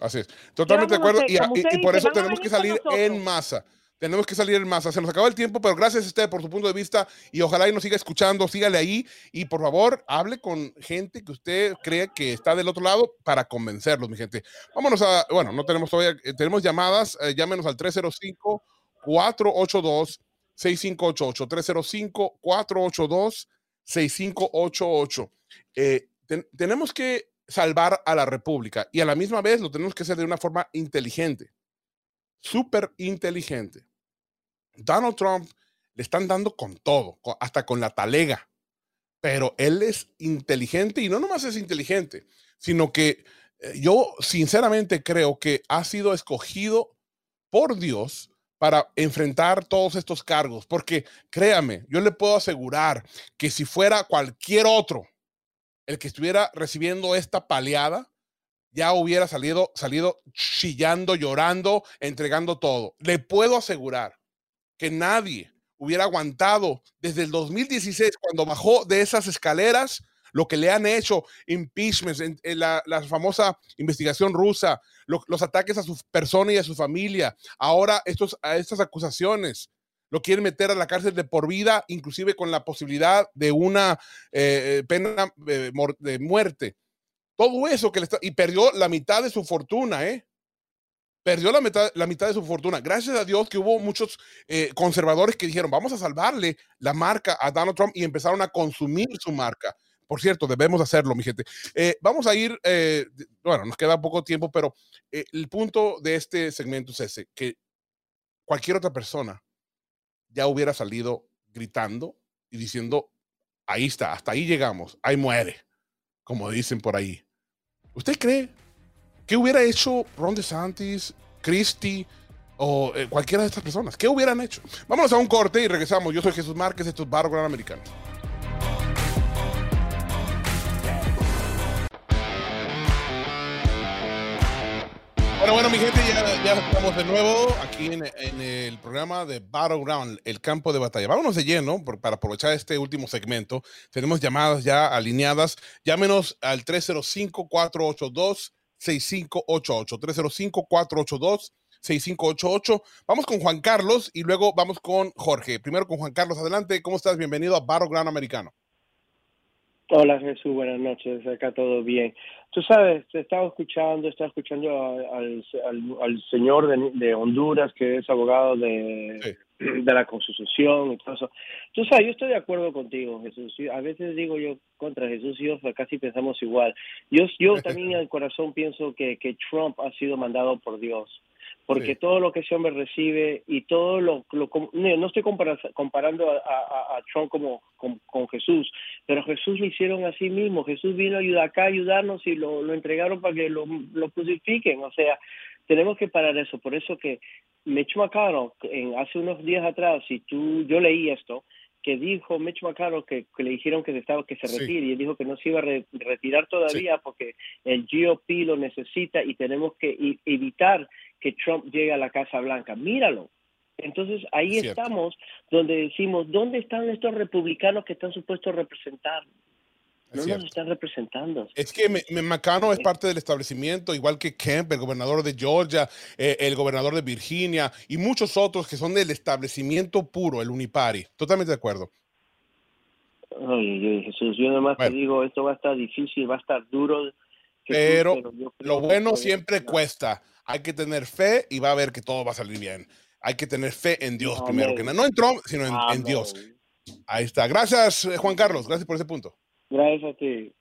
Así es. Totalmente de acuerdo. Y, por eso tenemos que salir en masa. Tenemos que salir en masa. Se nos acaba el tiempo, pero gracias a usted por su punto de vista. Y ojalá y nos siga escuchando, sígale ahí. Y por favor hable con gente que usted cree que está del otro lado para convencerlos, mi gente. Vámonos a, bueno, no tenemos todavía, eh, tenemos llamadas, eh, llámenos al 305 482 6588 305 482 6588 eh, ten- tenemos que salvar a la República y a la misma vez lo tenemos que hacer de una forma inteligente, súper inteligente. Donald Trump le están dando con todo, hasta con la talega, pero él es inteligente y no nomás es inteligente, sino que eh, yo sinceramente creo que ha sido escogido por Dios para enfrentar todos estos cargos, porque créame, yo le puedo asegurar que si fuera cualquier otro el que estuviera recibiendo esta paleada, ya hubiera salido, salido chillando, llorando, entregando todo. Le puedo asegurar que nadie hubiera aguantado desde el 2016, cuando bajó de esas escaleras, lo que le han hecho, impeachments, en, la, famosa investigación rusa, los ataques a su persona y a su familia, ahora estos, a estas acusaciones, lo quieren meter a la cárcel de por vida, inclusive con la posibilidad de una eh, pena eh, de muerte. Todo eso que le está, y perdió la mitad de su fortuna, ¿eh? Perdió la mitad, de su fortuna. Gracias a Dios que hubo muchos eh, conservadores que dijeron, vamos a salvarle la marca a Donald Trump y empezaron a consumir su marca. Por cierto, debemos hacerlo, mi gente. Eh, vamos a ir, eh, bueno, nos queda poco tiempo, pero el punto de este segmento es ese, que cualquier otra persona ya hubiera salido gritando y diciendo, ahí está, hasta ahí llegamos, ahí muere, como dicen por ahí. ¿Usted cree ¿Qué hubiera hecho Ron DeSantis, Christie o eh, cualquiera de estas personas? ¿Qué hubieran hecho? Vámonos a un corte y regresamos. Yo soy Jesús Márquez, esto es Barro Gran Americano. Bueno, bueno, mi gente, ya, estamos de nuevo aquí en, el programa de Battleground, el campo de batalla. Vámonos de lleno para aprovechar este último segmento. Tenemos llamadas ya alineadas. Llámenos al 305 482 6588 305-482. 6588. Vamos con Juan Carlos y luego vamos con Jorge. Primero con Juan Carlos, adelante. ¿Cómo estás? Bienvenido a Barro Gran Americano. Hola Jesús, buenas noches. Acá todo bien. Tú sabes, te estaba escuchando, estaba escuchando al, al, señor de, Honduras que es abogado de, de la Constitución y todo eso. Tú sabes, yo estoy de acuerdo contigo, Jesús. A veces digo yo contra Jesús y yo casi pensamos igual. Yo, yo también en el corazón pienso que, que Trump ha sido mandado por Dios porque todo lo que ese hombre recibe y todo lo, lo no, estoy comparando a, Trump como con, Jesús, pero Jesús lo hicieron a sí mismo, Jesús vino a ayudar acá a ayudarnos y lo, lo entregaron para que lo, lo crucifiquen, o sea, tenemos que parar eso, por eso que Mitch McConnell, en, hace unos días atrás, si tú, yo leí esto, que dijo Mitch McConnell que, le dijeron que se estaba que se retire y él dijo que no se iba a retirar todavía porque el GOP lo necesita y tenemos que evitar que Trump llegue a la Casa Blanca. Míralo. Entonces ahí estamos donde decimos, ¿dónde están estos republicanos que están supuestos a representar? No nos están representando. Es que McConnell es parte del establecimiento, igual que Kemp, el gobernador de Georgia, eh, el gobernador de Virginia y muchos otros que son del establecimiento puro, el Unipari. Totalmente de acuerdo. Ay, Jesús, yo nada más te digo, esto va a estar difícil, va a estar duro. pero, lo bueno siempre cuesta hay que tener fe y va a ver que todo va a salir bien. Hay que tener fe en Dios primero que nada. No en Trump, sino en, Dios. Ahí está. Gracias, eh, Juan Carlos. Gracias por ese punto. Gracias a ti.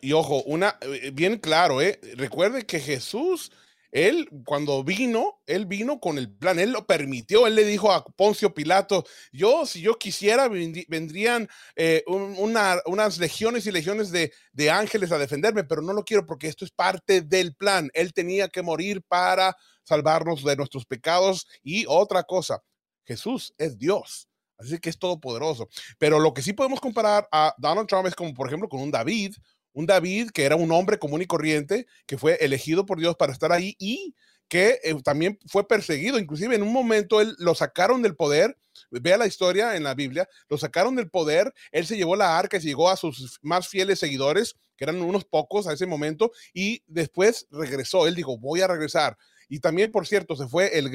Y ojo, una eh, bien claro, ¿eh? Recuerde que Jesús él, cuando vino, él vino con el plan, él lo permitió, él le dijo a Poncio Pilato, yo, si yo quisiera, vendrían eh, unas legiones y legiones de, de ángeles a defenderme, pero no lo quiero porque esto es parte del plan. Él tenía que morir para salvarnos de nuestros pecados y otra cosa, Jesús es Dios. Así que es todopoderoso. Pero lo que sí podemos comparar a Donald Trump es como, por ejemplo, con un David, un David que era un hombre común y corriente, que fue elegido por Dios para estar ahí y que eh, también fue perseguido. Inclusive en un momento él lo sacaron del poder. Vea la historia en la Biblia. Lo sacaron del poder. Él se llevó la arca, se llegó a sus más fieles seguidores, que eran unos pocos a ese momento, y después regresó. Él dijo, voy a regresar. Y también, por cierto, se fue el,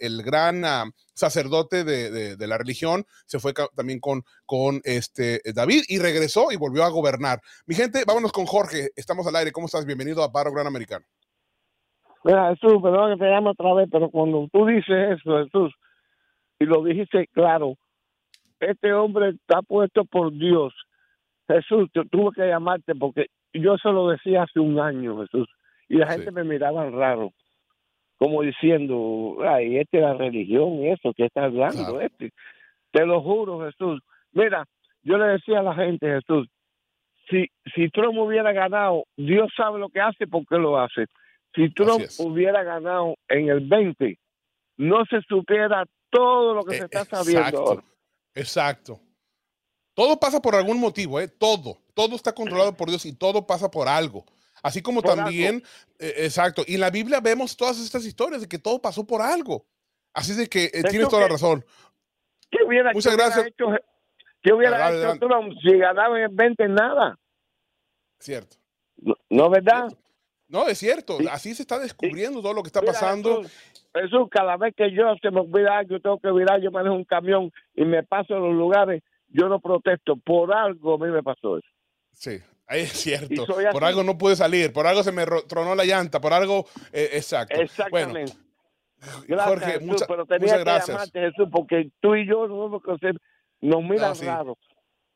el, gran ah, sacerdote de, de, la religión, se fue también con, con este David y regresó y volvió a gobernar. Mi gente, vámonos con Jorge. Estamos al aire. ¿Cómo estás? Bienvenido a Paro Gran Americano. Mira, Jesús, perdón que te llame otra vez, pero cuando tú dices eso, Jesús, y lo dijiste claro, este hombre está puesto por Dios. Jesús, yo tuve que llamarte porque yo se lo decía hace un año, Jesús, y la gente me miraba raro como diciendo, ay, esta es la religión y eso que está hablando este. Te lo juro, Jesús. Mira, yo le decía a la gente, Jesús, si, si Trump hubiera ganado, Dios sabe lo que hace porque lo hace. Si Trump hubiera ganado en el 20, no se supiera todo lo que se está sabiendo ahora. Exacto. Todo pasa por algún motivo, ¿eh? Todo. Todo está controlado por Dios y todo pasa por algo. Así como también, eh, exacto, y en la Biblia vemos todas estas historias de que todo pasó por algo. Así de que eh, tienes toda la razón. ¿Qué hubiera, Muchas gracias. ¿Qué hubiera Dale, hecho adelante. Trump si ganaba en 20 nada? Cierto. No, ¿no verdad? No, es cierto. Sí. Así se está descubriendo todo lo que está Mira, pasando. Jesús, Jesús, cada vez que yo se me olvida algo, yo tengo que virar, yo manejo un camión y me paso a los lugares, yo no protesto. Por algo a mí me pasó eso. Sí, ahí es cierto. Por algo no pude salir, por algo se me ro- tronó la llanta, por algo, eh, exacto. Bueno, Exactamente. Gracias, Jorge, Jesús, mucha- pero tenía muchas que gracias. llamarte, Jesús, porque tú y yo no nos nos miran No, sí. raro.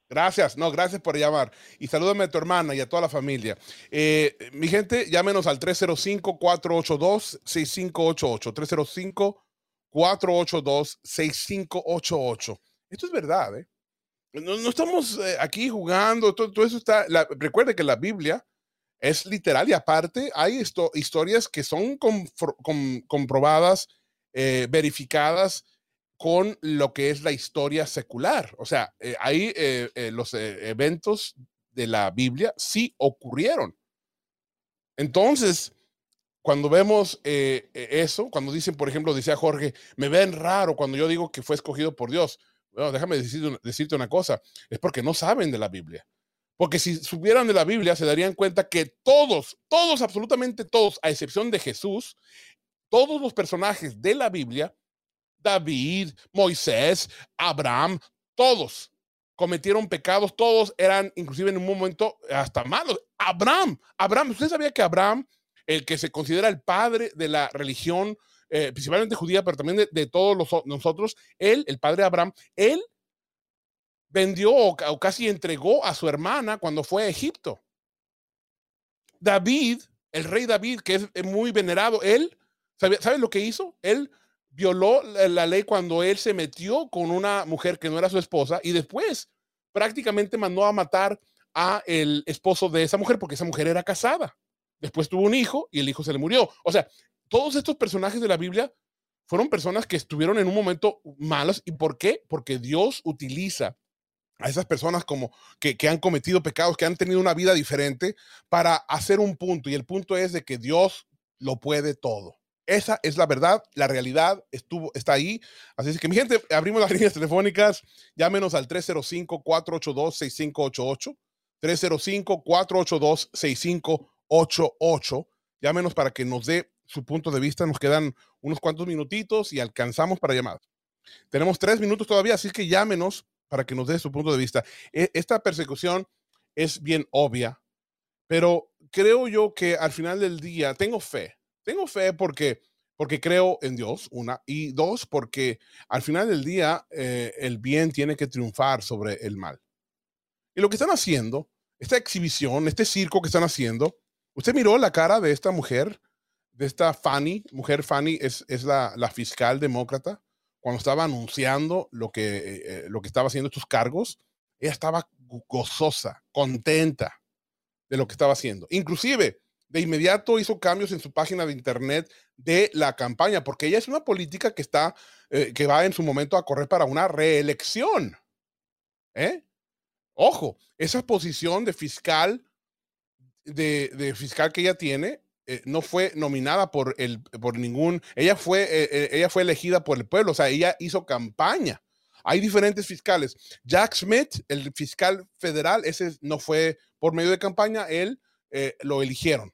Gracias, no, gracias por llamar. Y salúdame a tu hermana y a toda la familia. Eh, mi gente, llámenos al 305-482-6588. 305-482-6588. Esto es verdad, ¿eh? No, estamos eh, aquí jugando, todo, todo eso está... recuerde que la Biblia es literal y aparte hay esto- historias que son comprobadas, eh, verificadas con lo que es la historia secular. O sea, eh, ahí los eventos de la Biblia sí ocurrieron. Entonces, cuando vemos eh, eso, cuando dicen, por ejemplo, decía Jorge, me ven raro cuando yo digo que fue escogido por Dios. Déjame decirte, decirte una cosa, es porque no saben de la Biblia. Porque si supieran de la Biblia, se darían cuenta que todos, todos, absolutamente todos, a excepción de Jesús, todos los personajes de la Biblia, David, Moisés, Abraham, todos cometieron pecados, todos eran inclusive en un momento hasta malos. Abraham, Abraham, ¿usted sabía que Abraham, el que se considera el padre de la religión, eh, principalmente judía, pero también de, todos los, nosotros, él, el padre Abraham, él vendió o, ca- o casi entregó a su hermana cuando fue a Egipto. David, el rey David, que es eh, muy venerado, él, ¿sabe, ¿sabe lo que hizo? Él violó la ley cuando él se metió con una mujer que no era su esposa y después prácticamente mandó a matar a el esposo de esa mujer porque esa mujer era casada. Después tuvo un hijo y el hijo se le murió. O sea, todos estos personajes de la Biblia fueron personas que estuvieron en un momento malos. ¿Y por qué? Porque Dios utiliza a esas personas como que, que han cometido pecados, que han tenido una vida diferente para hacer un punto. Y el punto es de que Dios lo puede todo. Esa es la verdad, la realidad estuvo, está ahí. Así es que, mi gente, abrimos las líneas telefónicas. Llámenos al 305-482-6588. 305-482-6588. Llámenos para que nos dé su punto de vista. Nos quedan unos cuantos minutitos y alcanzamos para llamadas. Tenemos tres minutos todavía, así que llámenos para que nos dé su punto de vista. E- Esta persecución es bien obvia, pero creo yo que al final del día tengo fe. Tengo fe porque, porque creo en Dios, una, y dos, porque al final del día eh, el bien tiene que triunfar sobre el mal. Y lo que están haciendo, esta exhibición, este circo que están haciendo, usted miró la cara de esta mujer, de esta Fanny, mujer Fanny es, es la, la fiscal demócrata, cuando estaba anunciando lo que, eh, eh, lo que estaba haciendo estos cargos, ella estaba go- gozosa, contenta de lo que estaba haciendo. Inclusive, de inmediato hizo cambios en su página de internet de la campaña, porque ella es una política que está, eh, que va en su momento a correr para una reelección. ¿Eh? Ojo, esa posición de fiscal, de, de fiscal que ella tiene, eh, no fue nominada por, el, por ningún, ella fue, eh, eh, ella fue elegida por el pueblo, o sea, ella hizo campaña. Hay diferentes fiscales. Jack Smith, el fiscal federal, ese no fue por medio de campaña, él lo eligieron,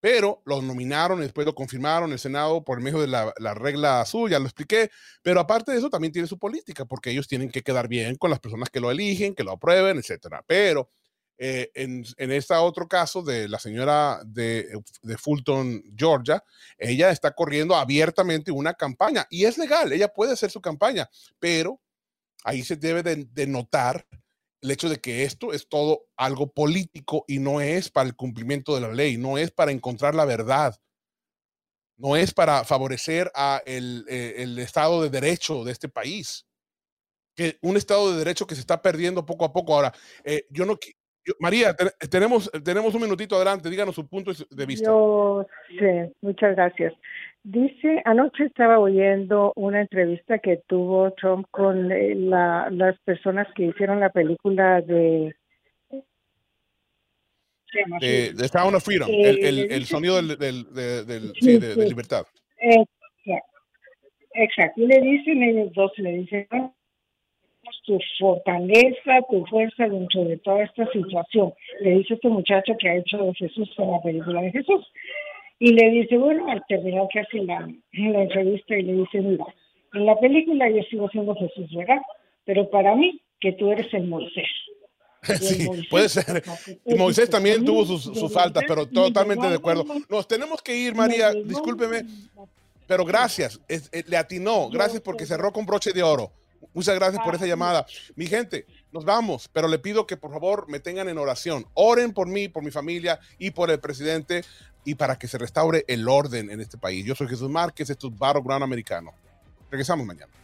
pero lo nominaron y después lo confirmaron el Senado por medio de la, la regla azul, ya lo expliqué, pero aparte de eso también tiene su política, porque ellos tienen que quedar bien con las personas que lo eligen, que lo aprueben, etcétera. Pero eh, en, en este otro caso de la señora de, de Fulton, Georgia, ella está corriendo abiertamente una campaña y es legal, ella puede hacer su campaña, pero ahí se debe de, de notar el hecho de que esto es todo algo político y no es para el cumplimiento de la ley, no es para encontrar la verdad, no es para favorecer a el, eh, el Estado de Derecho de este país. Que un Estado de Derecho que se está perdiendo poco a poco. Ahora, eh, yo no... yo- María, te- tenemos, tenemos un minutito adelante, díganos su punto de vista. Yo sé, muchas gracias. Dice, anoche estaba oyendo una entrevista que tuvo Trump con eh, la, las personas que hicieron la película de... de, así. de Sound of Freedom, Eh, el, el- le el dice sonido del, del- de, del- Sí, sí, de, de sí. libertad. Exacto. Exacto. Y le dicen ellos dos, le dicen, "No, tu fortaleza, tu fuerza dentro de toda esta situación. Le dice este muchacho que ha hecho de Jesús en la película de Jesús. Y le dice, bueno, al terminar casi la, la entrevista, y le dice, mira, en la película yo sigo siendo Jesús, ¿verdad? Pero para mí, que tú eres el Moisés. Sí, puede ser. Y Moisés también tuvo sus, sus faltas, pero totalmente de acuerdo. Nos tenemos que ir, María, discúlpeme, pero gracias, es- eh, le atinó, gracias porque cerró con broche de oro. Muchas gracias por esa llamada. Mi gente, nos vamos, pero le pido que por favor me tengan en oración. Oren por mí, por mi familia y por el presidente y para que se restaure el orden en este país. Yo soy Jesús Márquez, esto es Battleground Americano. Regresamos mañana.